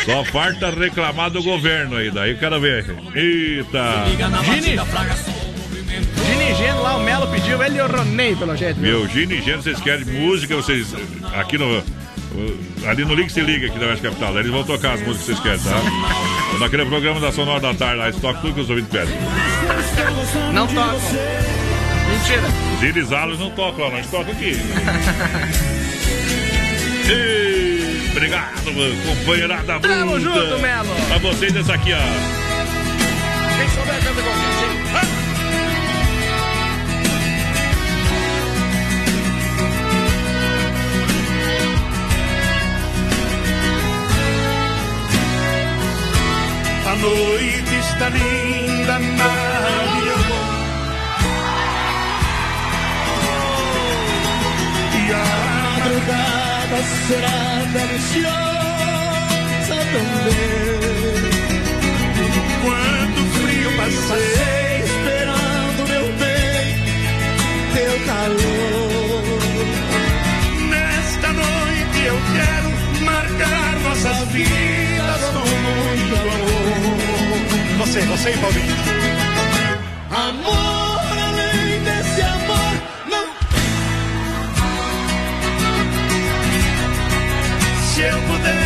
Só farta reclamar do governo aí, daí quero ver. Eita! Gini. Gini Geno lá, o Melo pediu, ele e o Ronei, pelo jeito. Meu, Gino e Gênero, vocês querem música, vocês. Aqui no. Ali no Link Se Liga, aqui da Oeste Capital. Eles vão tocar as músicas que vocês querem, tá? Naquele programa da Sonora da Tarde, lá, eles tocam tudo que os ouvintes pedem. Não tocam. Mentira. Os irisalos não tocam lá, mas tocam aqui. Ei, obrigado, companheirada bruta. Tamo junto, Melo. Pra vocês, essa aqui, ó. Quem souber canta com noite está linda, maravilhosa. E a madrugada será deliciosa também. Quanto frio passei esperando meu bem, teu calor. Nesta noite eu quero marcar nossas vidas com muito amor. Você, você e Paulinho. Amor além desse amor, não. Se eu pudesse,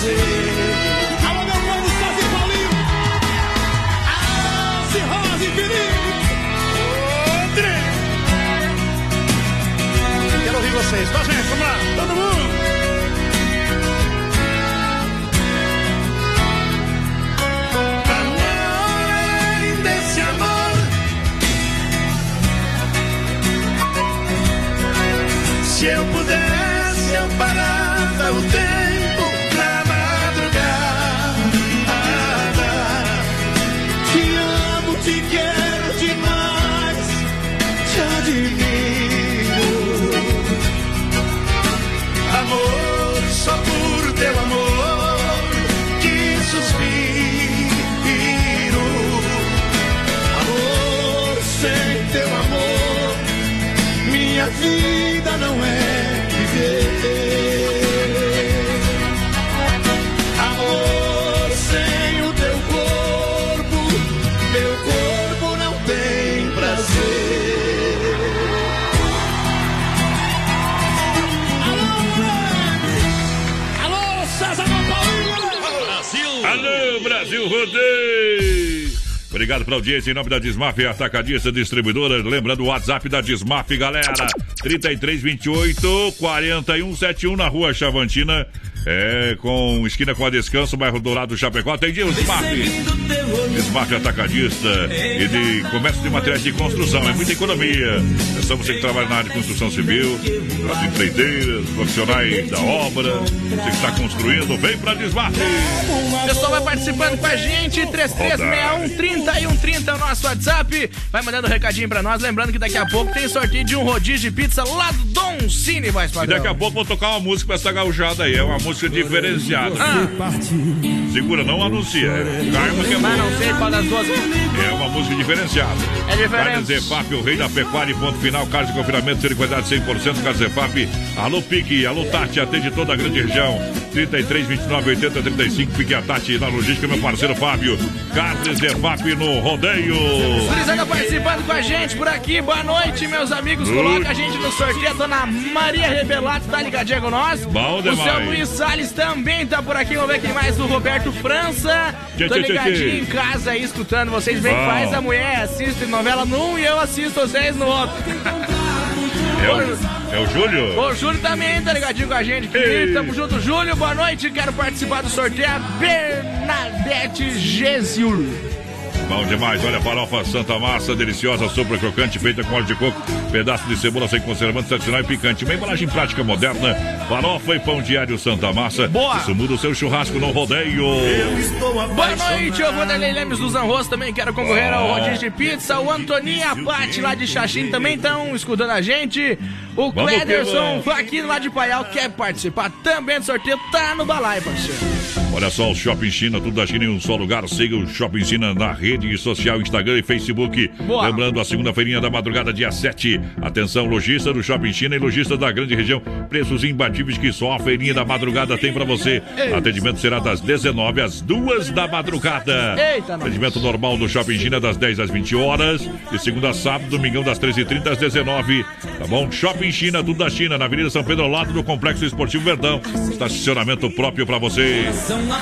prazer. Alô, meu povo, Paulinho! Alce, Rosa e Felipe! André! Quero ouvir vocês. A gente, Obrigado pela audiência em nome da Desmaf Atacadista Distribuidora. Lembrando o WhatsApp da Desmaf, galera. 3328 4171 na rua Chavantina. É, com esquina com a Descanso, bairro Dourado, Chapecó. Atende o Desmaf. Desmaf Atacadista e de comércio de materiais de construção. É muita economia. É só você que trabalha na área de construção civil, as empreiteiras, profissionais da obra. Você que está construindo, vem pra Desmaf. O pessoal vai participando com a gente. 3361 3130 é o nosso WhatsApp. Vai mandando um recadinho pra nós. Lembrando que daqui a pouco tem sorteio de um rodízio de pizza lá do Dom Cine, mais E padrão. daqui a pouco vou tocar uma música pra essa gauchada aí. É uma música diferenciada. Ah. Segura, não anuncia. É Carmo que é Mas não sei qual das duas. É uma música diferenciada. É diferente. Carne Zefap, o rei da pecuária ponto final. Carne de confinamento, ser de qualidade 100%. Carne Zefap. Alô, Pique. Alô, Tati. Atende toda a grande região. 33, 29, 80, 35. Pique a Tati na logística, meu parceiro Fábio. Carne Zefap no rodeio. Gurizada participando com a gente por aqui. Boa noite, meus amigos. Oi. Coloca a gente no sorteio. A dona Maria Rebelato tá ligadinha com nós. Bom o seu demais. Luiz Salles também tá por aqui. Vamos ver quem mais. O Roberto França. Tchê, Tô tchê, tchê, ligadinho tchê. em casa aí, escutando vocês. Bem, Bom. faz a mulher, assiste novela num e eu assisto vocês no outro. É o, é o Júlio? O Júlio também tá ligadinho com a gente. Tamo junto, Júlio. Boa noite. Quero participar do sorteio. Bernadette Gesil. Bom demais, olha a farofa Santa Massa, deliciosa, sopa crocante, feita com óleo de coco, pedaço de cebola sem conservante, tradicional e picante. Uma embalagem prática moderna, farofa e pão diário Santa Massa. Boa. Isso muda o seu churrasco no rodeio. Boa noite, eu vou Vanderlei Lemes dos Anros também quero concorrer ao rodízio de pizza. O Antoninho e a Paty lá de Xaxim também estão escutando a gente. O Vamos Clederson aqui lá de Paial quer participar também do sorteio. Tá no balaio, parceiro. Olha só, o Shopping China, tudo da China em um só lugar. Siga o Shopping China na rede social, Instagram e Facebook. Boa. Lembrando, a segunda-feirinha da madrugada, dia 7. Atenção, lojista do Shopping China e lojista da grande região. Preços imbatíveis que só a feirinha da madrugada tem pra você. Ei. Atendimento será das 19 às 2 da madrugada. Eita, nós. Atendimento normal do Shopping China das 10 às 20 horas. De segunda a sábado, domingão das 13h30 às 19 Tá bom? Shopping China, tudo da China, na Avenida São Pedro, ao lado do Complexo Esportivo Verdão. Estacionamento próprio pra você.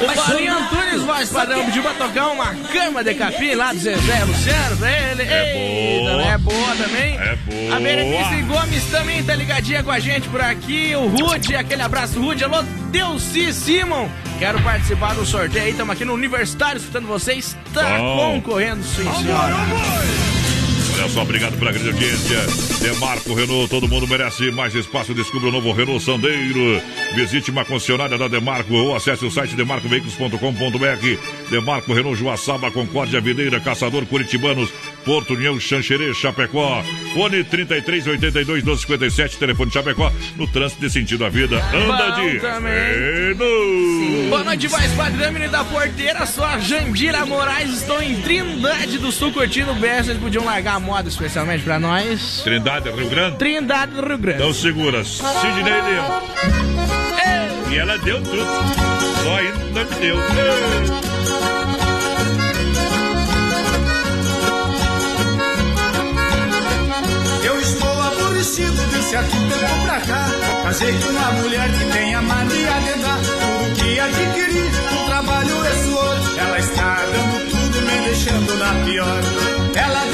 O Paulinho Antunes, voz padrão, pediu pra tocar uma cama de capim lá do Zezé Luciano pra ele. É Eita, boa. É boa também. É boa. A Berenice Gomes também tá ligadinha com a gente por aqui. O Rude, aquele abraço, Rude. Alô, Delci Simon. Quero participar do sorteio aí. Estamos aqui no Universitário escutando vocês. Tá Bom. concorrendo, sim, senhora. Olha só, obrigado pela grande audiência. Demarco Renault, todo mundo merece mais espaço. Descubra o novo Renault Sandeiro. Visite uma concessionária da Demarco ou acesse o site demarcoveículos.com.br. Demarco Renault Joaçaba, Concórdia, Videira, Caçador, Curitibanos, Porto União, Xanxerê, Chapecó. Fone 33 82 12 57, telefone Chapecó. No trânsito de sentido à vida. Anda de. Renault. Boa noite, voz padrão, da porteira. Sou a Jandira Moraes. Estou em Trindade do Sul curtindo o BS. Vocês podiam largar a moda especialmente pra nós. Trindade, Rio Grande. Trindade do Rio Grande. Então segura, Sidney Leão. E ela deu tudo. Só ainda não me deu. Eu estou aborrecido desse aqui tempo pra cá. Casei com uma mulher que tem a mania de dar tudo que adquiri. O trabalho é suor. Ela está dando tudo, me deixando na pior. Ela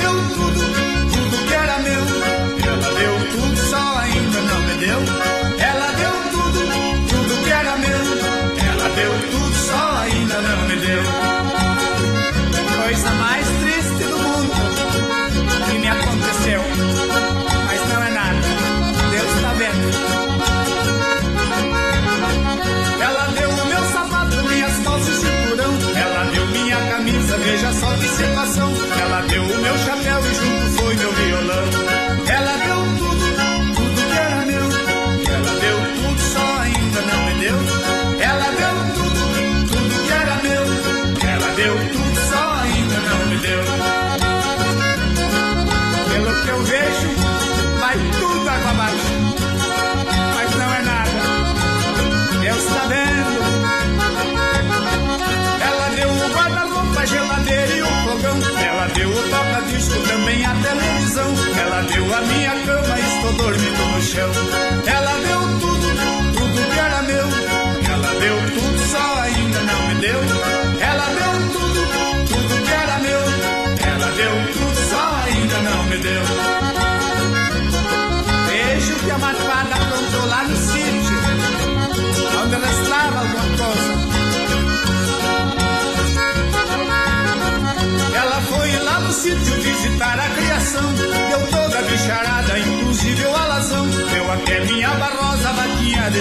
się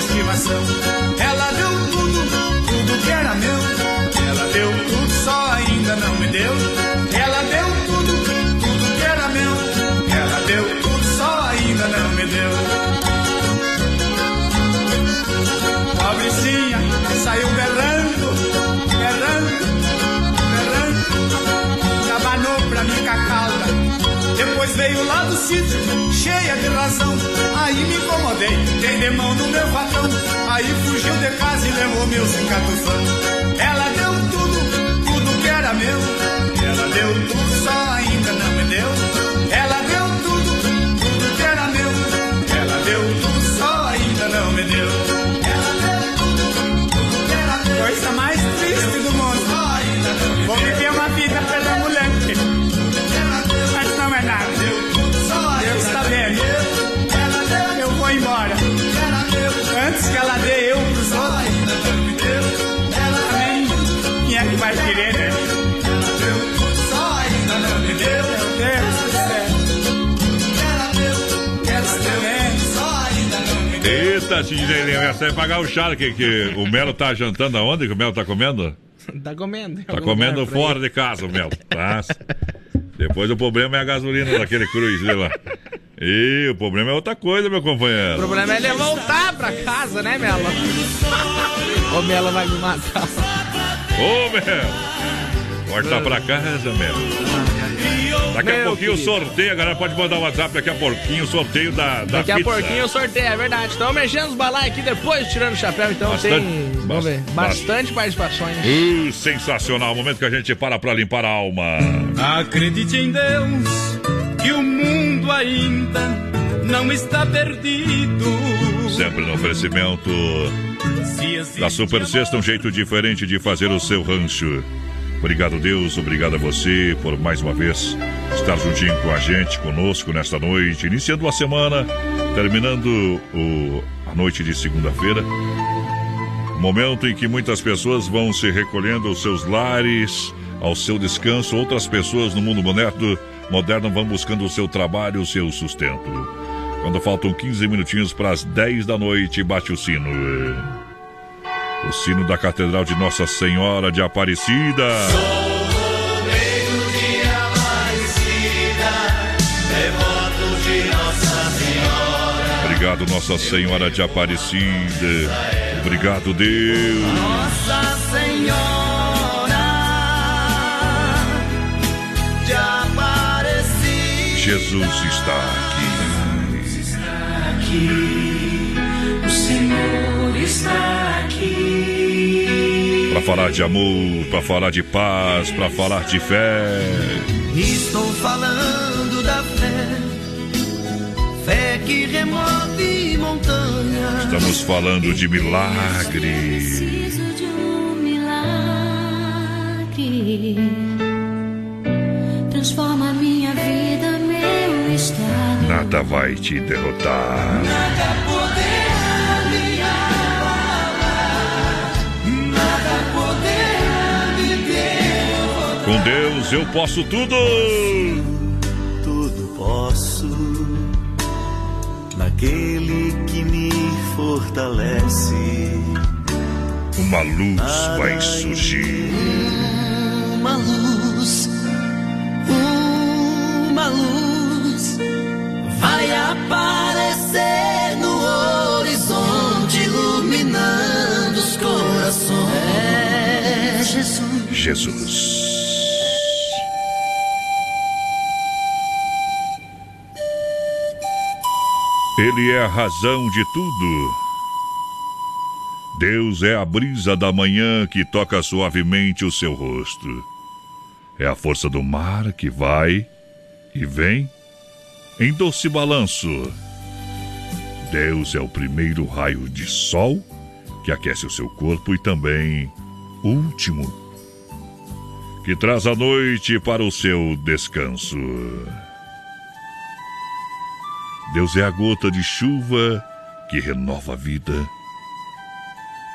estimação. Ela deu tudo, tudo que era meu. Ela deu tudo, só ainda não me deu. Ela deu tudo, tudo que era meu. Ela deu tudo, só ainda não me deu. Pobrecinha saiu berrando, berrando, berrando. Trabalhou pra mim com a cauda. Depois veio lá do sítio, cheia de razão. Incomodei, dei de mão no meu patrão. Aí fugiu de casa e levou meu cincatufão. Ela deu tudo, tudo que era meu. Ela deu tudo, só ainda Eita, Sidney, essa é pagar o chá que, o Melo tá jantando aonde que o Melo tá comendo? Tá comendo. Tá comendo fora de casa, o Melo. Tá? Depois o problema é a gasolina daquele cruz lá. E o problema é outra coisa, meu O companheiro. problema é ele voltar pra casa, né, Melo? Ô, Melo vai me matar. Ô, Melo! Volta pra casa, Melo. Daqui a Meu pouquinho o querido. sorteio, a galera pode mandar o WhatsApp daqui a pouquinho o sorteio da, da Daqui a pizza. pouquinho eu sorteio, é verdade. Estão mexendo os balai aqui depois, tirando o chapéu, então Bastante- tem. Vamos bas- ver. Bastante participações. Uh, sensacional, momento que a gente para pra limpar a alma. Acredite em Deus que o mundo ainda não está perdido. Sempre no oferecimento Se existe da Super Sexta, um jeito diferente de fazer o seu rancho. Obrigado, Deus, obrigado a você por mais uma vez estar juntinho com a gente, conosco nesta noite, iniciando a semana, terminando o, a noite de segunda-feira. Momento em que muitas pessoas vão se recolhendo aos seus lares, ao seu descanso. Outras pessoas no mundo moderno, moderno vão buscando o seu trabalho, o seu sustento. Quando faltam 15 minutinhos para as 10 da noite, bate o sino. O sino da Catedral de Nossa Senhora de Aparecida. Devoto de Nossa Senhora. Obrigado, Nossa Senhora de Aparecida. Obrigado, Deus. Nossa Senhora de Aparecida. Jesus está aqui. O Senhor está aqui. Falar de amor, para falar de paz, para falar de fé. Estou falando da fé, fé que remove montanhas. Estamos falando de milagre. Preciso de um milagre. Transforma minha vida, meu estado. Nada vai te derrotar. Nada poderá Com Deus eu posso tudo. Tudo posso naquele que me fortalece. Uma luz vai surgir. Uma luz, uma luz vai aparecer no horizonte, iluminando os corações. É Jesus. Jesus. Ele é a razão de tudo. Deus é a brisa da manhã que toca suavemente o seu rosto. É a força do mar que vai e vem em doce balanço. Deus é o primeiro raio de sol que aquece o seu corpo e também último que traz a noite para o seu descanso. Deus é a gota de chuva que renova a vida.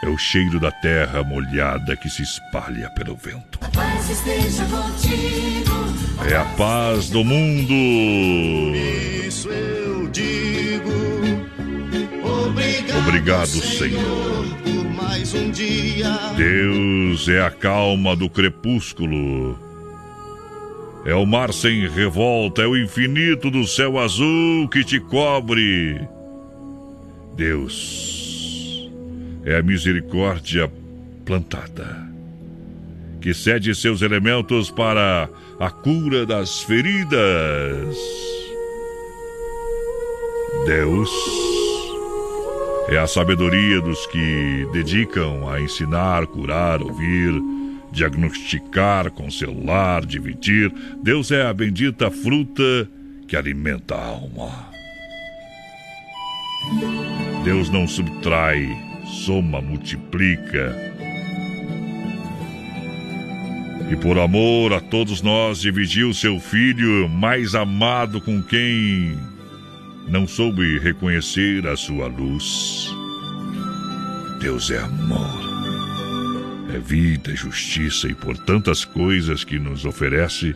É o cheiro da terra molhada que se espalha pelo vento. Paz esteja contigo. É a paz do mundo. Isso eu digo. Obrigado. Obrigado, Senhor. Mais um dia. Deus é a calma do crepúsculo. É o mar sem revolta, é o infinito do céu azul que te cobre. Deus é a misericórdia plantada, que cede seus elementos para a cura das feridas. Deus é a sabedoria dos que dedicam a ensinar, curar, ouvir, diagnosticar, consolar, dividir. Deus é a bendita fruta que alimenta a alma. Deus não subtrai, soma, multiplica. E por amor a todos nós dividiu seu filho mais amado com quem não soube reconhecer a sua luz. Deus é amor, é vida, justiça e por tantas coisas que nos oferece,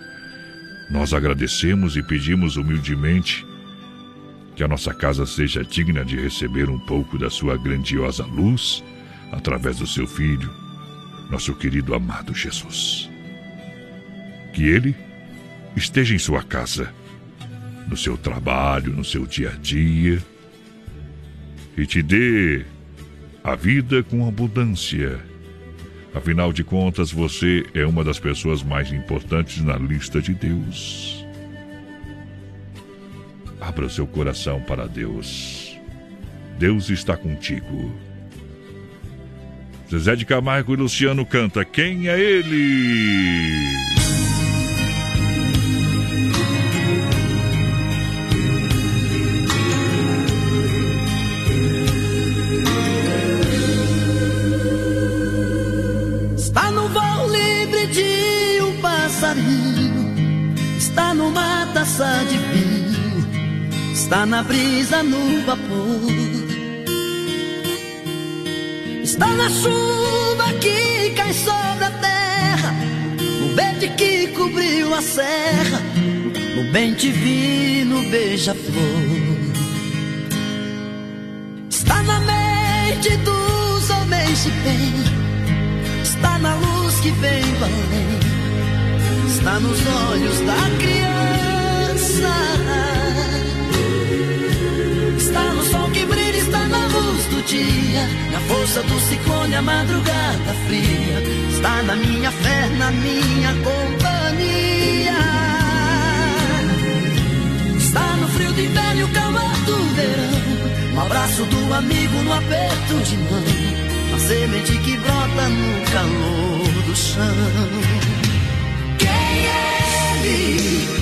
nós agradecemos e pedimos humildemente que a nossa casa seja digna de receber um pouco da sua grandiosa luz através do seu Filho, nosso querido amado Jesus. Que ele esteja em sua casa no seu trabalho, no seu dia a dia, e te dê a vida com abundância. Afinal de contas, você é uma das pessoas mais importantes na lista de Deus. Abra seu coração para Deus. Deus está contigo. Zezé de Camargo e Luciano canta Quem é Ele? Taça de vinho, está na brisa no vapor, está na chuva que cai sobre a terra, no verde que cobriu a serra, no bem divino beija-flor. Está na mente dos homens de bem. Está na luz que vem além, está nos olhos da criança, está no sol que brilha, está na luz do dia, na força do ciclone, a madrugada fria, está na minha fé, na minha companhia, está no frio do inverno e o calor do verão, no abraço do amigo, no aperto de mão. A semente que brota no calor do chão. Quem é ele?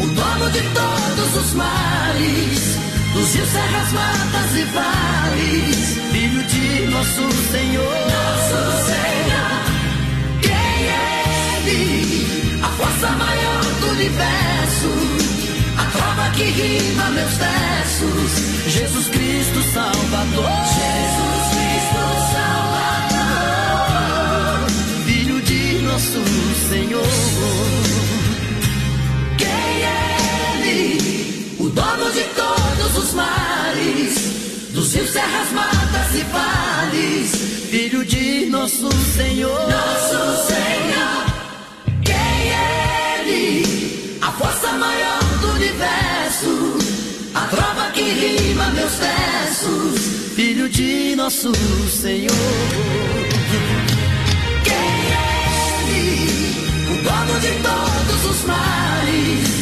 O dono de todos os mares dos rios, serras, matas e vales, filho de nosso Senhor. Nosso Senhor. Quem é Ele? A força maior do universo, a trova que rima meus versos, Jesus Cristo Salvador. Jesus Cristo Salvador, filho de nosso Senhor. dono de todos os mares, dos rios, serras, matas e vales, filho de nosso Senhor. Nosso Senhor, quem é Ele? A força maior do universo, a trova que rima meus versos, filho de nosso Senhor. Quem é Ele? O dono de todos os mares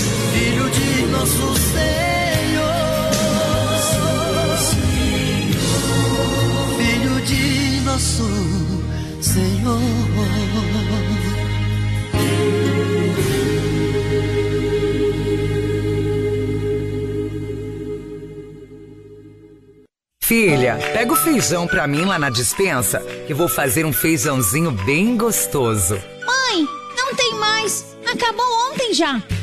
de nosso Senhor. Filho de nosso Senhor. Filha, pega o feijão pra mim lá na dispensa, que vou fazer um feijãozinho bem gostoso. Mãe, não tem mais. Acabou ontem já.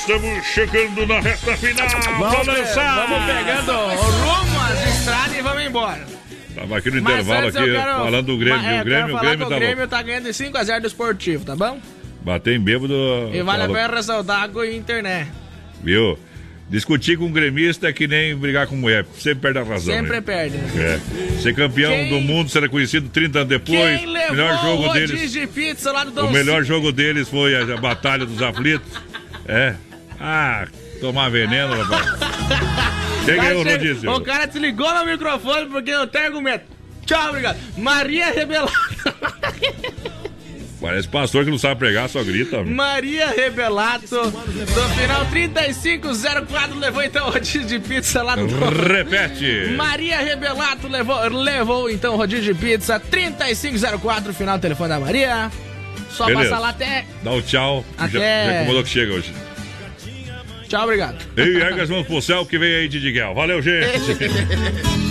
Estamos chegando na reta final. Vamos, lançar. vamos pegando rumo às estradas e vamos embora. Tava aqui no Mas intervalo aqui, quero- falando do Grêmio. Mas, é, o Grêmio, o Grêmio tá o Grêmio tá ganhando de 5x0 do esportivo, tá bom? Bater em bêbado. E vale a pena ressaltar com o Inter, né? Viu? Discutir com um gremista é que nem brigar com mulher. Sempre perde a razão. Sempre né? perde, né? É. Ser campeão Quem- do mundo, ser reconhecido 30 anos depois. Quem levou melhor jogo o deles. de pizza lá do Dom O melhor jogo deles foi a, a Batalha dos Aflitos. É. Ah, tomar veneno, rapaz. Quem ganhou o rodízio? O cara desligou no microfone porque eu tenho argumento. Tchau, obrigado. Maria Rebelata. Parece pastor que não sabe pregar, só grita. meu. Maria Rebelato. No final 3504 levou então o rodízio de pizza lá no Repete. Maria Rebelato levou, levou então o rodízio de pizza 3504, final do telefone da Maria. Só Beleza. passar lá até. Dá o tchau. Até- Já, já incomodou que chega hoje. Tchau, obrigado. E erga as mãos pro céu que vem aí de Diguel. Valeu, gente.